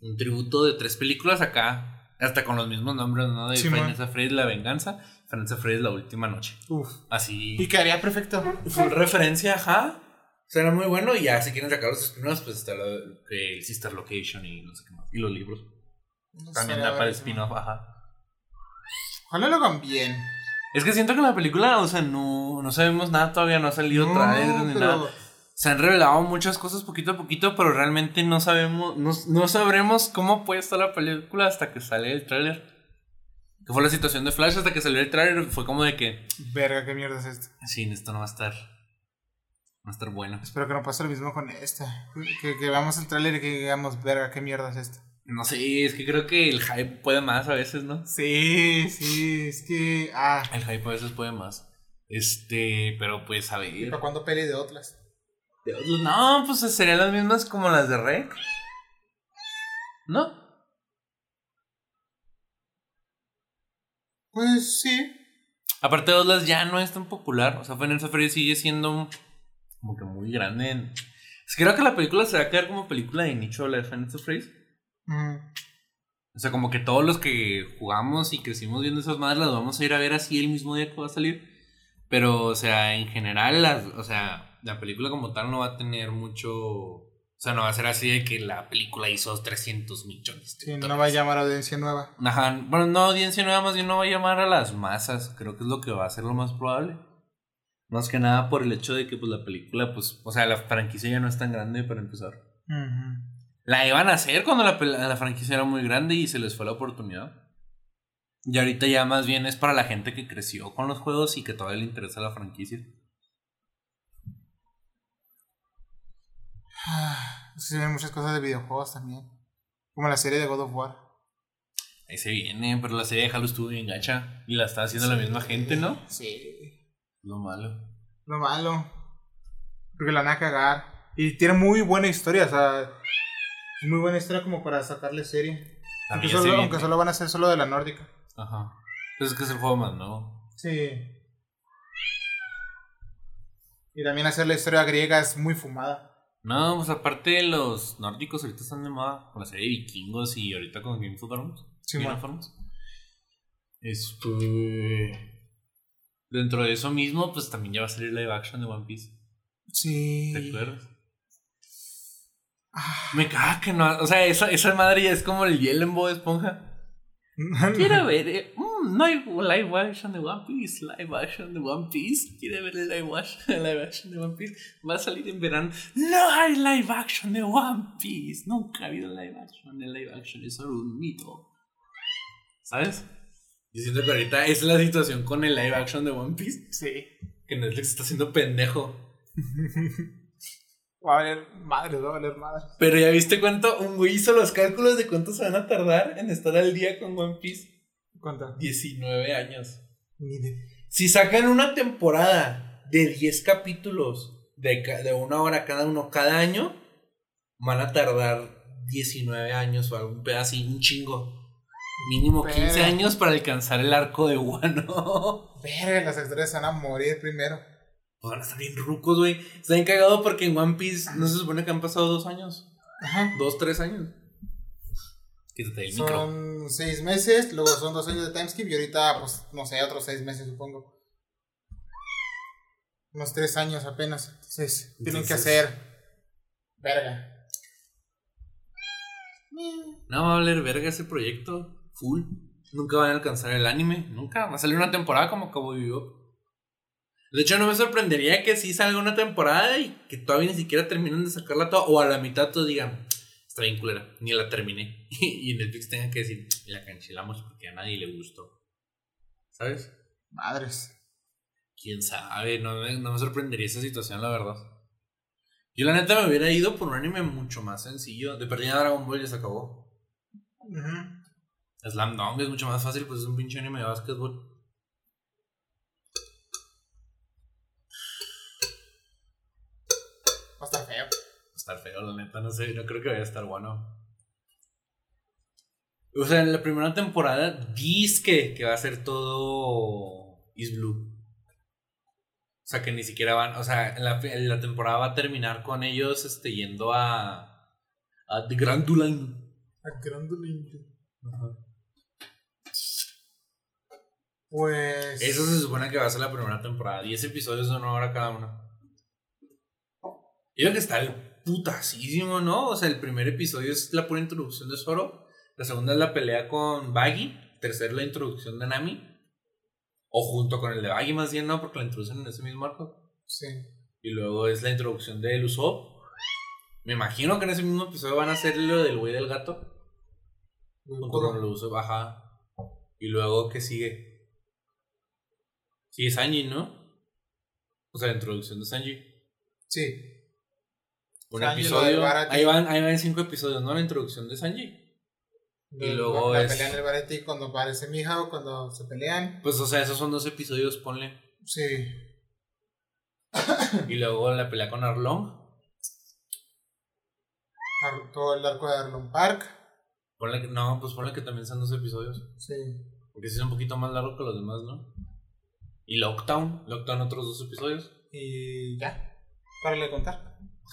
Un tributo de tres películas acá. Hasta con los mismos nombres, ¿no? De Sí, Five man. Nights at Freddy's La Venganza. At Freddy's La Última Noche. Uf. Así. Y quedaría perfecto. Full referencia, ajá. Será muy bueno. Y ya si quieren sacar los spin-offs, pues está lo- el Sister Location y no sé qué más. Y los libros. También da para el spin-off, ajá. Ojalá lo hagan bien. Es que siento que la película, o sea, no, no sabemos nada todavía, no ha salido No, trailer ni pero- nada. Se han revelado muchas cosas poquito a poquito, pero realmente no sabemos, no, no sabremos cómo puede estar la película hasta que sale el tráiler. Que fue la situación de Flash hasta que salió el tráiler, fue como de que, Verga, qué mierda es esto. sí, esto no va a estar, va a estar bueno. Espero que no pase lo mismo con esta. Que, que veamos el tráiler y que digamos, verga, qué mierda es esto. No sé, es que creo que el hype puede más a veces, ¿no? Sí, sí, es que. Ah. El hype a veces puede más. Este, pero pues a ¿Y ver. para cuándo peli de otras? No, pues serían las mismas como las de Rec. ¿No? Pues sí. Aparte de Outlast ya no es tan popular. O sea, Final Fantasy sigue siendo como que muy grande. en- Es que creo que la película se va a quedar como película de nicho, la de Final Fantasy. Mm. O sea, como que todos los que jugamos y crecimos viendo esas madres las vamos a ir a ver así el mismo día que va a salir. Pero, o sea, en general, las, o sea, la película como tal no va a tener mucho. O sea, no va a ser así de que la película hizo 300 millones. Sí, no va a llamar a audiencia nueva. Ajá, bueno, no audiencia nueva, más bien no va a llamar a las masas. Creo que es lo que va a ser lo más probable. Más que nada por el hecho de que, pues, la película, pues, o sea, la franquicia ya no es tan grande para empezar. La iban a hacer cuando la franquicia era muy grande y se les fue la oportunidad. Y ahorita ya más bien es para la gente que creció con los juegos y que todavía le interesa la franquicia. Se ven muchas cosas de videojuegos también. Como la serie de God of War. Ahí se viene, pero la serie de Halo estuvo bien gacha. Y la está haciendo la misma gente, ¿no? Sí. Lo malo. Lo malo. Porque la van a cagar. Y tiene muy buena historia, o sea. Muy buena historia como para sacarle serie. Aunque se solo, viene. aunque solo van a ser solo de la nórdica. Ajá. Pues es que es el juego más nuevo. Sí. Y también hacer la historia griega es muy fumada. No, pues aparte los nórdicos ahorita están de moda con la serie de vikingos y ahorita con Game of Thrones. Sí, Game of Thrones. Este... Dentro de eso mismo, pues también ya va a salir live action de One Piece. Sí. ¿Te acuerdas? Ah. Me caga que no... O sea, esa, esa madre ya es como el Yellen Boy Esponja. Quiero ver... eh, no hay live action de One Piece. Live action de One Piece. ¿Quiere ver el live action, live action de One Piece? Va a salir en verano. No hay live action de One Piece. Nunca ha habido live action. El live action es solo un mito. ¿Sabes? Yo siento que ahorita es la situación con el live action de One Piece. Sí. Que Netflix está haciendo pendejo. Va a valer madre, va a valer madre. Pero ya viste cuánto. Un güey hizo los cálculos de cuánto se van a tardar en estar al día con One Piece. ¿Cuánto? 19 años. Si sacan una temporada de 10 capítulos de, de una hora cada uno cada año, van a tardar 19 años o algún pedacito, un chingo. Mínimo 15 Pero- años para alcanzar el arco de Wano. Verga, las se van a morir primero. Van a estar bien rucos, güey. Está bien cagado porque en One Piece no se supone que han pasado dos años. Ajá. Dos, tres años. Quítate el micro. Son seis meses, luego son dos años de timeskip y ahorita, pues, no sé, otros seis meses supongo. Unos tres años apenas. Entonces, tienen que hacer. Verga. No va a valer verga ese proyecto. Full. Nunca van a alcanzar el anime. Nunca. Va a salir una temporada como Cowboy Bebop. De hecho, no me sorprendería que sí salga una temporada y que todavía ni siquiera terminen de sacarla toda. O a la mitad todos digan, está bien culera, ni la terminé. y Netflix tenga que decir, la cancelamos porque a nadie le gustó. ¿Sabes? Madres. Quién sabe, no me, no me sorprendería esa situación, la verdad. Yo, la neta, me hubiera ido por un anime mucho más sencillo. De perdida Dragon Ball ya se acabó. Ujú. Slam Dunk es mucho más fácil, pues es un pinche anime de básquetbol. Estar feo, la neta, no sé, no creo que vaya a estar bueno. O sea, en la primera temporada dice que va a ser todo Is Blue. O sea, que ni siquiera van, o sea, en la, en la temporada va a terminar con ellos este, yendo a, a The. A grandolinte. Pues. Eso se supone que va a ser la primera temporada. 10 episodios de una hora cada uno. Y creo que está putasísimo, ¿no? O sea, el primer episodio es la pura introducción de Zoro. La segunda es la pelea con Baggy. Tercero, la introducción de Nami. O junto con el de Baggy, más bien, ¿no? Porque la introducen en ese mismo arco. Sí. Y luego es la introducción de Usopp. Me imagino que en ese mismo episodio van a hacer lo del güey del gato. Junto con el Usopp, ajá. Y luego, ¿qué sigue? Sigue Sanji, ¿no? O sea, la introducción de Sanji. Sí. Un Sanji, episodio. Ahí van, ahí van cinco episodios, ¿no? La introducción de Sanji. Y luego la es- pelea en el Bareti cuando aparece Mihawk, cuando se pelean. Pues, o sea, esos son dos episodios, ponle. Sí. Y luego la pelea con Arlong. Ar- Todo el arco de Arlong Park. Ponle que, no, pues ponle que también son dos episodios. Sí. Porque sí es un poquito más largo que los demás, ¿no? Y Lockdown. Lockdown otros dos episodios. Y ya. Párale de contar.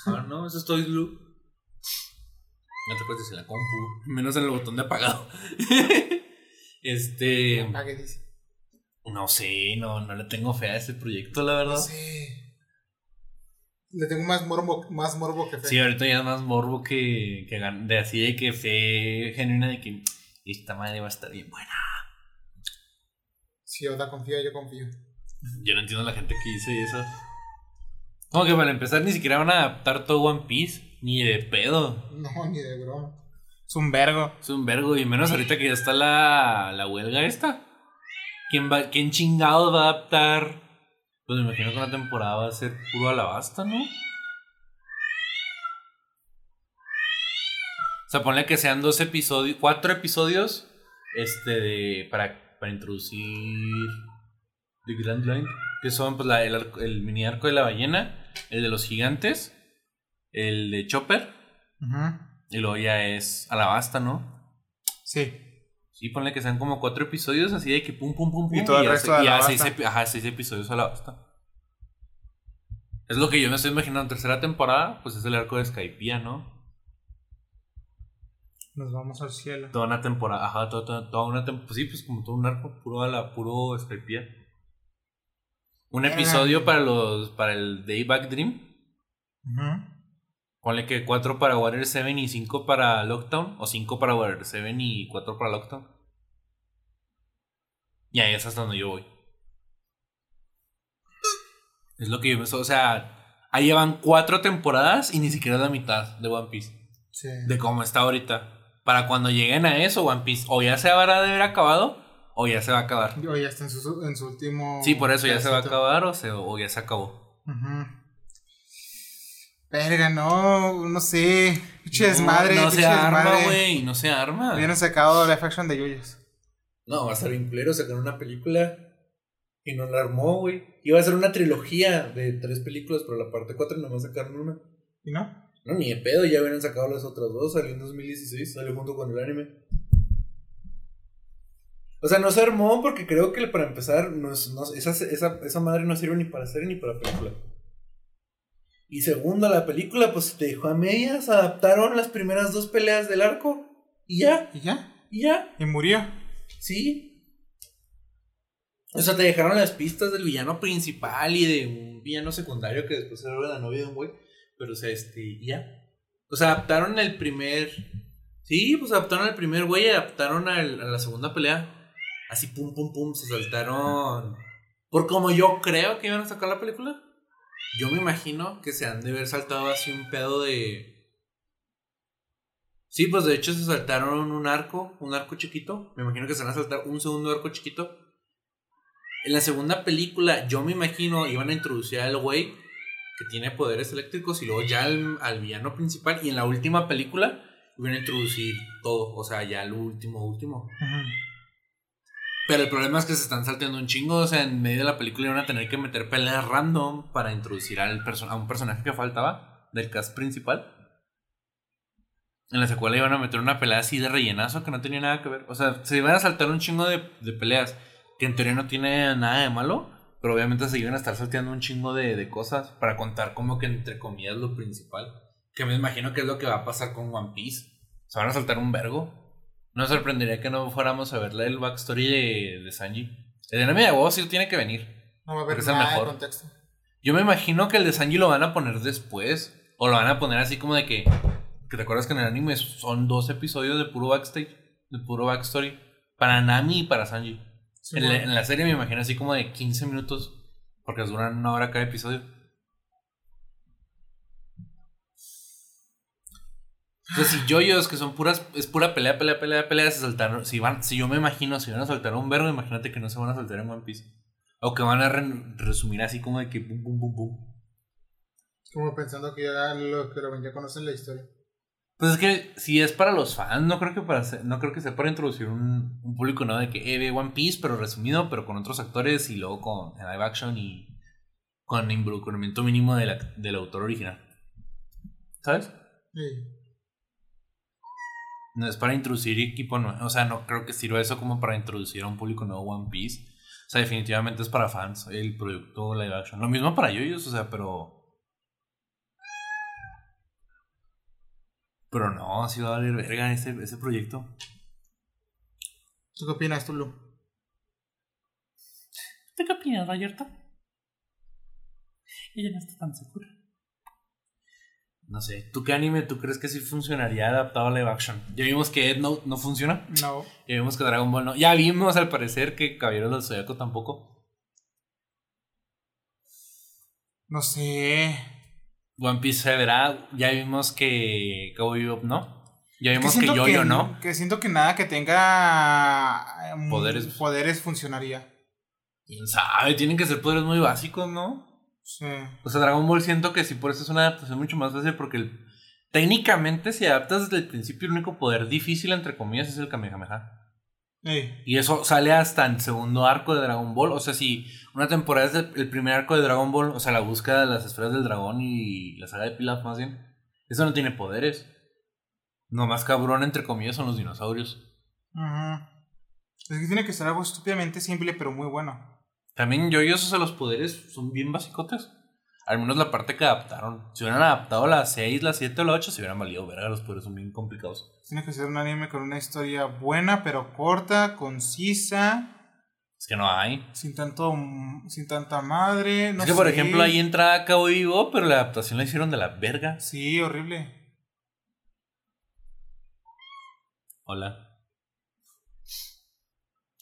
Ah, no, eso es Toy Blue. No te acuerdes en la compu. Menos en el botón de apagado. este. Apague, dice. No sé, no, no le tengo fe a ese proyecto, la verdad. No sé. Le tengo más morbo, más morbo que fe. Sí, ahorita ya es más morbo que, que de así de que fe genuina de que esta madre va a estar bien buena. Si Oda confía, yo confío. Yo no entiendo a la gente que dice eso. Como que para empezar ni siquiera van a adaptar todo One Piece, ni de pedo. No, ni de broma. Es un vergo. Es un vergo, y menos ahorita que ya está la, la huelga esta. ¿Quién, va, ¿Quién chingados va a adaptar? Pues me imagino que una temporada va a ser puro alabasta, ¿no? O sea, ponle que sean dos episodios, cuatro episodios, este, de, para, para introducir The Grand Line, que son pues la- el, el mini arco de la ballena, el de los gigantes, el de Chopper, y luego ya es alabasta, ¿no? Sí. Sí, ponle que sean como cuatro episodios así de que pum, pum, pum, pum. Y todo el ya resto se- de ya Alabasta. seis, ajá, seis episodios a la basta. Es lo que yo me estoy imaginando. Tercera temporada, pues es el arco de Skypiea, ¿no? Nos vamos al cielo. Toda una temporada, ajá, toda, toda- toda una temporada. Pues sí, pues como todo un arco, puro, a la, puro Skypiea. Un episodio para los para el Dayback Dream. Ujú. Ponle que cuatro para Water 7 y cinco para Lockdown. O cinco para Water 7 y cuatro para Lockdown. Y ahí es hasta donde yo voy. Es lo que yo me... O sea, ahí llevan cuatro temporadas y ni siquiera es la mitad de One Piece. Sí. De cómo está ahorita. Para cuando lleguen a eso, One Piece o ya se habrá de haber acabado o ya se va a acabar. O ya está en su, en su último. Sí, por eso ya se va a acabar o, se, o ya se acabó. Verga, no, no sé. Pinche No, desmadre, No, se arma, güey. No se arma. Hubieran sacado la faction de Yuyos. No, va a ser bien culero sacar una película y no la armó, güey. Iba a ser una trilogía de tres películas, pero la parte cuatro nomás sacaron una. ¿Y no? No, ni de pedo, ya habían sacado las otras dos, salió en 2016, salió junto con el anime. O sea, no se armó porque creo que para empezar, no es, no, esa, esa, esa madre no sirve ni para serie ni para película. Y segundo, la película, pues te dejó a medias, adaptaron las primeras dos peleas del arco y ya. ¿Y ya? Y ya. Y murió. Sí. O sea, te dejaron las pistas del villano principal y de un villano secundario que después era la novia de un güey. Pero, o sea, este, y ya. O sea, adaptaron el primer. Sí, pues adaptaron el primer güey y adaptaron a la segunda pelea. Así, pum, pum, pum, se saltaron. Por como yo creo que iban a sacar la película. Yo me imagino que se han de haber saltado así un pedo de. Sí, pues de hecho se saltaron un arco, un arco chiquito. Me imagino que se van a saltar un segundo arco chiquito. En la segunda película, yo me imagino, iban a introducir al güey que tiene poderes eléctricos y luego ya al, villano principal. Y en la última película, iban a introducir todo. O sea, ya el último, último. Pero el problema es que se están saltando un chingo. O sea, en medio de la película iban a tener que meter peleas random para introducir al a un personaje que faltaba del cast principal. En la secuela iban a meter una pelea así de rellenazo que no tenía nada que ver. O sea, se iban a saltar un chingo de, de peleas que en teoría no tiene nada de malo. Pero obviamente se iban a estar salteando un chingo de, de cosas para contar como que entre comillas lo principal. Que me imagino que es lo que va a pasar con One Piece. Se van a saltar un vergo. No sorprendería que no fuéramos a verle el backstory de, de Sanji. El de anime de huevos sí tiene que venir. No va a haber nada mejor. de contexto. Yo me imagino que el de Sanji lo van a poner después. O lo van a poner así como de que. Que recuerdas que en el anime son dos episodios de puro backstage. De puro backstory. Para Nami y para Sanji. en, la, en, la, serie me imagino así como de 15 minutos. Porque duran una hora cada episodio. Sea, si yoyos que son puras, es pura pelea, pelea, pelea, pelea, se saltaron. Si van, si yo me imagino, si van a saltar un verbo, imagínate que no se van a saltar en One Piece. O que van a resumir así como de que pum, pum, pum, pum. Como pensando que ya lo que lo ya conocen la historia. Pues es que si es para los fans, no creo que para no creo que sea para introducir un, un público no de que eh, ve One Piece, pero resumido, pero con otros actores y luego con live action y con involucramiento mínimo de la, del autor original. ¿Sabes? Sí. No es para introducir equipo nuevo. O sea, no creo que sirva eso como para introducir a un público nuevo One Piece. O sea, definitivamente es para fans el producto live action. Lo mismo para yoyos, o sea, pero. Pero no, ha sido a valer verga ese, ese proyecto. ¿Tú qué opinas, Tulu? ¿Tú qué opinas, Rayerta? Ella no está tan segura. No sé. ¿Tú qué anime tú crees que sí funcionaría adaptado a live action? Ya vimos que Ed Note no funciona. No. Ya vimos que Dragon Ball no. Ya vimos al parecer que Caballeros del Zodiaco tampoco. No sé. One Piece se verá. Ya vimos que Cowboy Bebop no. Ya vimos que, Yo-Yo no. Que siento que nada que tenga em, poderes, poderes funcionaría. Quién sabe, tienen que ser poderes muy básicos, ¿no? O sea, Dragon Ball siento que sí, por eso es una adaptación mucho más fácil porque técnicamente si adaptas desde el principio el único poder difícil entre comillas es el Kamehameha. Y eso sale hasta el segundo arco de Dragon Ball. O sea, si una temporada es el, primer arco de Dragon Ball, o sea, la búsqueda de las esferas del dragón y la saga de Pilaf más bien, eso no tiene poderes. No más cabrón entre comillas son los dinosaurios. Es que tiene que ser algo estúpidamente simple pero muy bueno. También yo y esos a los poderes son bien basicotes. Al menos la parte que adaptaron. Si hubieran adaptado la 6, la 7 o la 8, se hubieran valido verga. Los poderes son bien complicados. Tiene que ser un anime con una historia buena, pero corta, concisa. Es que no hay. Sin tanto. Sin tanta madre. No es que, por ejemplo, ahí entra Cabo Vivo, pero la adaptación la hicieron de la verga. Sí, horrible. Hola.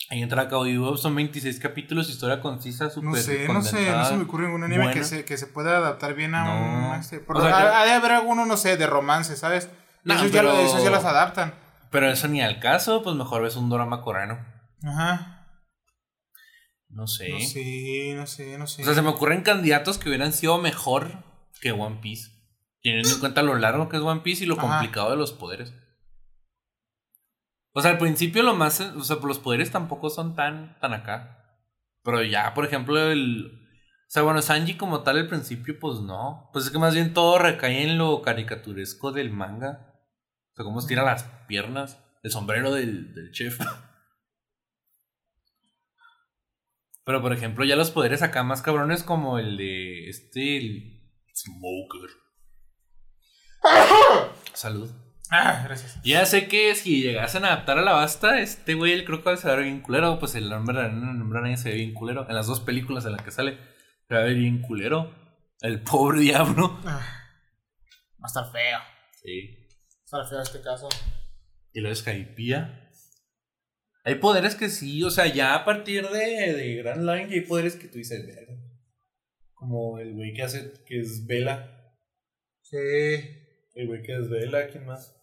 Ahí entra Cowboy son 26 capítulos, historia concisa, súper No sé, no sé, no se me ocurre ningún anime que se, que se pueda adaptar bien a un... Este, por, o ha, de haber alguno, no sé, de romance, ¿sabes? No, esos, ya, esos ya las adaptan. Pero eso ni al caso, pues mejor ves un drama coreano. Ajá. No sé. No sé, no sé, no sé. O sea, se me ocurren candidatos que hubieran sido mejor que One Piece. Teniendo en cuenta lo largo que es One Piece y lo complicado de los poderes. O sea, al principio lo más, o sea, los poderes tampoco son tan, tan acá. Pero ya, por ejemplo, el... O sea, bueno, Sanji como tal al principio, pues no. Pues es que más bien todo recae en lo caricaturesco del manga. O sea, cómo estira las piernas, el sombrero del, del chef. Pero por ejemplo, ya los poderes acá más cabrones como el de este el Smoker. Salud. Ah, gracias. Ya sé que si llegasen a adaptar a la basta, este güey, el crocodile se va a ver bien culero. Pues el nombre de nombre se ve bien culero. En las dos películas en las que sale, se va a ver bien culero. El pobre diablo. Ah, va a estar feo. Sí. Va a estar feo este caso. Y lo Skypiea. Hay poderes que sí, o sea, ya a partir de, de Grand Line ya hay poderes que tú dices, verga. Como el güey que hace, que es Vela. Sí. El güey que es Vela, ¿quién más?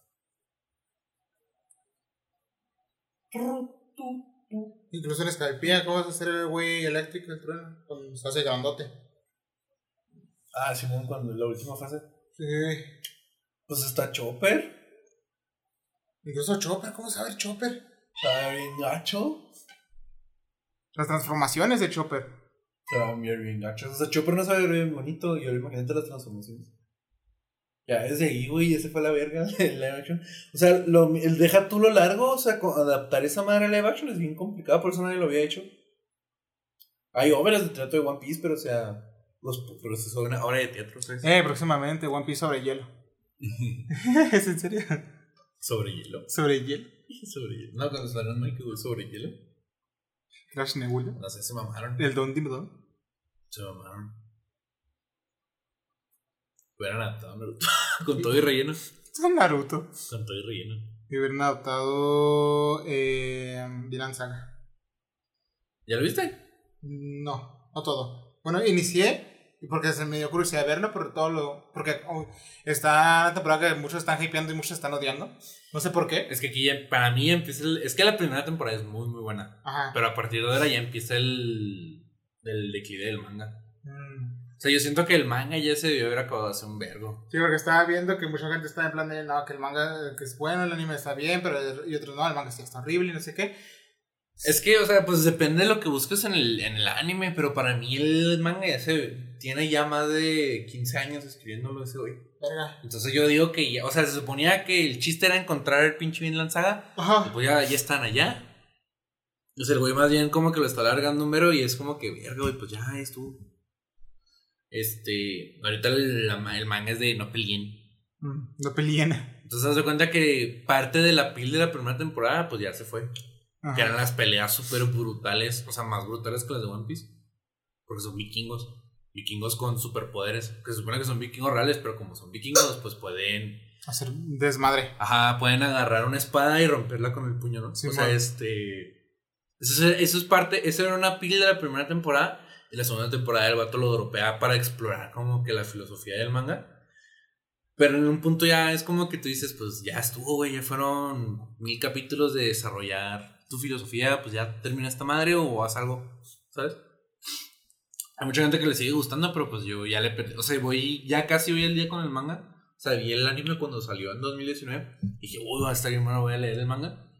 Incluso en Skypiea, ¿cómo vas a hacer el güey eléctrico, el trueno? Cuando se hace grandote. Ah, Simón, cuando en la última fase. Sí. Pues está Chopper. Incluso Chopper, ¿cómo sabe el Chopper? Está bien gacho. Las transformaciones de Chopper. Está bien gacho. O sea, Chopper no sabe bien bonito. Y ahora imagínate las transformaciones. Ya desde ahí, güey, ese fue la verga el live action. O sea, lo, el deja tú lo largo, o sea, adaptar esa madre al live action es bien complicado, por eso nadie lo había hecho. Hay obras de teatro de One Piece, pero o sea, los, pero eso es una obra de teatro, ¿sabes? Eh, próximamente One Piece sobre hielo. ¿Es en serio? Sobre hielo. Sobre hielo. Sobre hielo. No, cuando salió Michael sobre hielo. Crash Nebula. No sé, se mamaron. El Don Dimmadon. Se mamaron. Hubieran adaptado Naruto. Con todo y relleno. Es Naruto. Con todo y relleno. Y hubieran adaptado eh, Saga. ¿Ya lo viste? No, no todo. Bueno, inicié porque se me dio curiosidad verlo, pero todo lo. Porque oh, está la temporada que muchos están hypeando y muchos están odiando. No sé por qué. Es que aquí ya, para mí empieza el- Es que la primera temporada es muy, muy buena. Ajá. Pero a partir de ahora ya empieza el. El declive del manga. O sea, yo siento que el manga ya se debió haber acabado hace un vergo. Sí, porque estaba viendo que mucha gente está en plan de no, que el manga que es bueno, el anime está bien, pero y otros no, el manga sí está horrible y no sé qué. Es que, o sea, pues depende de lo que busques en el, en el anime, pero para mí el manga ya se. Tiene ya más de 15 años escribiéndolo ese güey. Verga. Entonces yo digo que ya. O sea, se suponía que el chiste era encontrar el pinche Vinland Saga. Y Ajá. pues ya, ya están allá. O sea, el güey más bien como que lo está alargando un mero y es como que, verga, güey, pues ya estuvo. Este, ahorita el, el manga es de no peleen. Mm, No peleen. Entonces, haz de cuenta que parte de la pil de la primera temporada, pues ya se fue. Ajá. Que eran las peleas súper brutales, o sea, más brutales que las de One Piece. Porque son vikingos. Vikingos con superpoderes. Que se supone que son vikingos reales, pero como son vikingos, pues pueden. Hacer desmadre. Ajá, pueden agarrar una espada y romperla con el puño, ¿no? Sí, o sea, este. Eso es, eso es parte. Eso era una pila de la primera temporada. Y la segunda temporada el vato lo dropea para explorar como que la filosofía del manga. Pero en un punto ya es como que tú dices, pues ya estuvo, güey. Ya fueron mil capítulos de desarrollar tu filosofía. Pues ya termina esta madre o haz algo, ¿sabes? Hay mucha gente que le sigue gustando, pero pues yo ya le perdí. O sea, voy. Ya casi voy al día con el manga. O sea, vi el anime cuando salió en 2019. Y dije, uy, va a estar bien bueno, voy a leer el manga.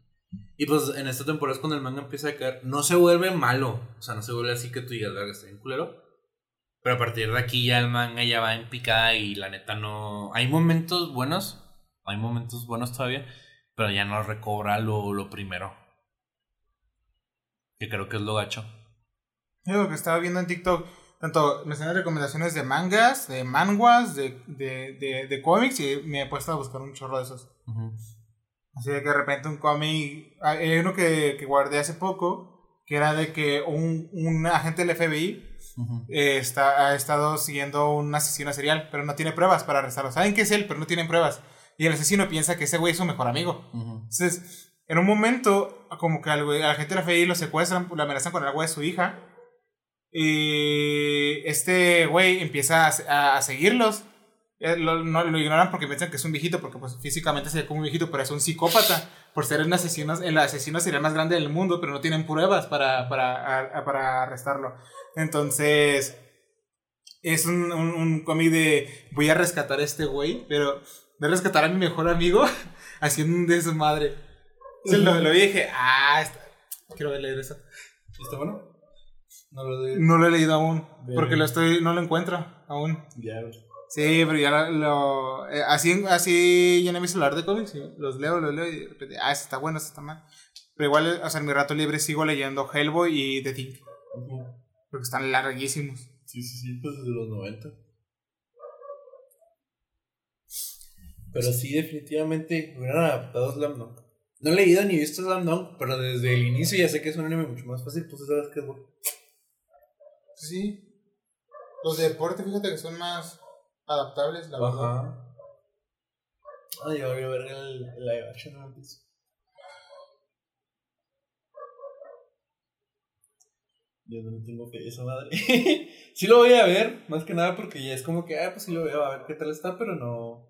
Y pues en esta temporada es cuando el manga empieza a caer. No se vuelve malo. O sea, no se vuelve así que tú digas, verga, está bien culero. Pero a partir de aquí ya el manga ya va en picada y la neta no. Hay momentos buenos. Hay momentos buenos todavía. Pero ya no recobra lo, lo primero. Que creo que es lo gacho. Yo lo que estaba viendo en TikTok, tanto me salen recomendaciones de mangas, de manguas, de, de, de, de cómics y me he puesto a buscar un chorro de esos. Ujú. Así de que de repente un cómic, hay uno que, que guardé hace poco, que era de que un, un agente del FBI Ujú. eh, está, ha estado siguiendo un asesino serial, pero no tiene pruebas para arrestarlo. Saben que es él, pero no tienen pruebas. Y el asesino piensa que ese güey es su mejor amigo. Ujú. Entonces, en un momento, como que al, a la gente del FBI lo secuestran, lo amenazan con el agua de su hija. Y este güey empieza a- a seguirlos. Eh, Lo, no, lo ignoran porque piensan que es un viejito, porque pues físicamente se ve como un viejito, pero es un psicópata por ser un asesino, el asesino sería más grande del mundo, pero no tienen pruebas para, para, a- para arrestarlo. Entonces, es un, un, un cómic de voy a rescatar a este güey, pero de rescatar a mi mejor amigo haciendo un desmadre. Entonces, lo, lo vi y dije, ah, está- quiero leer eso. ¿Está bueno? No lo, no lo he leído aún. Porque lo estoy, no lo encuentro aún. Ya, Sí, pero ya lo. eh, así, así yo no he visto hablar de cómics. Los leo, los leo y de repente, ah, este está bueno, este está mal. Pero igual, o sea, en mi rato libre sigo leyendo Hellboy y The Thing. Porque están larguísimos. Sí, sí, sí, pues desde los 90. Pero sí, definitivamente hubieran adaptado Slam Dunk. No he leído ni visto Slam Dunk, pero desde el inicio ya sé que es un anime mucho más fácil, pues sabes que es bueno. Sí. Los de deporte, fíjate que son más adaptables, la verdad. Ajá. Ah, yo voy a ver el, el live action Piece. Yo no tengo fe esa madre. sí lo voy a ver, más que nada porque ya es como que, ah, pues sí lo veo, a ver qué tal está, pero no.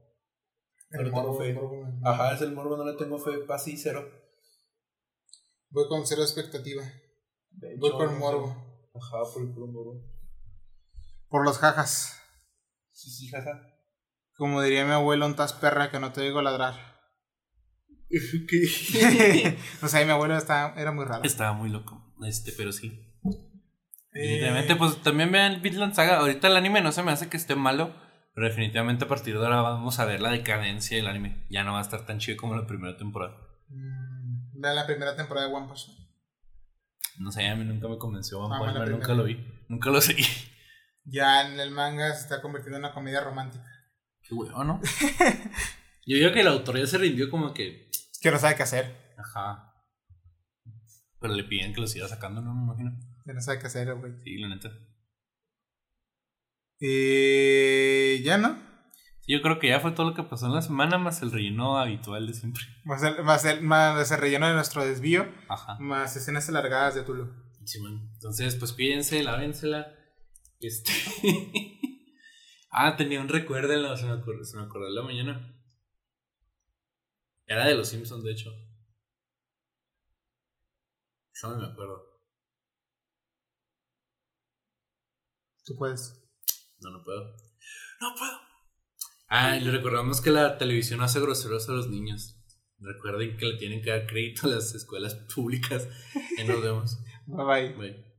El Pero tengo morbo, fe. morbo. Ajá, es el morbo, no le tengo fe, así cero. Voy con cero expectativa. Voy con morbo. Ajá, por el puro morbo. Por los jajas. Sí, sí, jaja. Como diría mi abuelo, un tas perra que no te digo ladrar. ¿Qué? o sea, mi abuelo estaba, era muy raro. Estaba muy loco, este, pero sí. Eh, Definitivamente, pues también vean Vinland Saga. Ahorita el anime no se me hace que esté malo, pero definitivamente a partir de ahora vamos a ver la decadencia del anime. Ya no va a estar tan chido como la primera temporada. mm, Vean la primera temporada de One Punch. No sé, a mí nunca me convenció One Ah, Punch nunca lo vi, nunca lo seguí. Ya en el manga se está convirtiendo en una comedia romántica. Qué huevo, ¿no? Yo digo que el autor ya se rindió como que, Que no sabe qué hacer. ajá. Pero le piden que lo siga sacando, no me imagino. Que no sabe qué hacer, güey. Sí, la neta. Y ya no. Sí, yo creo que ya fue todo lo que pasó en la semana, más el relleno habitual de siempre. Más el, más el, más el relleno de nuestro desvío. Ajá. Más escenas alargadas de Tulu. Sí, man. Entonces, pues cuídense, lávensela. Este. ah, tenía un recuerdo, se me acordó, se me acordó la mañana. Era de los Simpsons, de hecho. Eso no me acuerdo. Tú puedes. No, no puedo. No puedo. Ah, y le recordamos que la televisión hace groseros a los niños. Recuerden que le tienen que dar crédito a las escuelas públicas. Y nos vemos. Bye bye. Bye.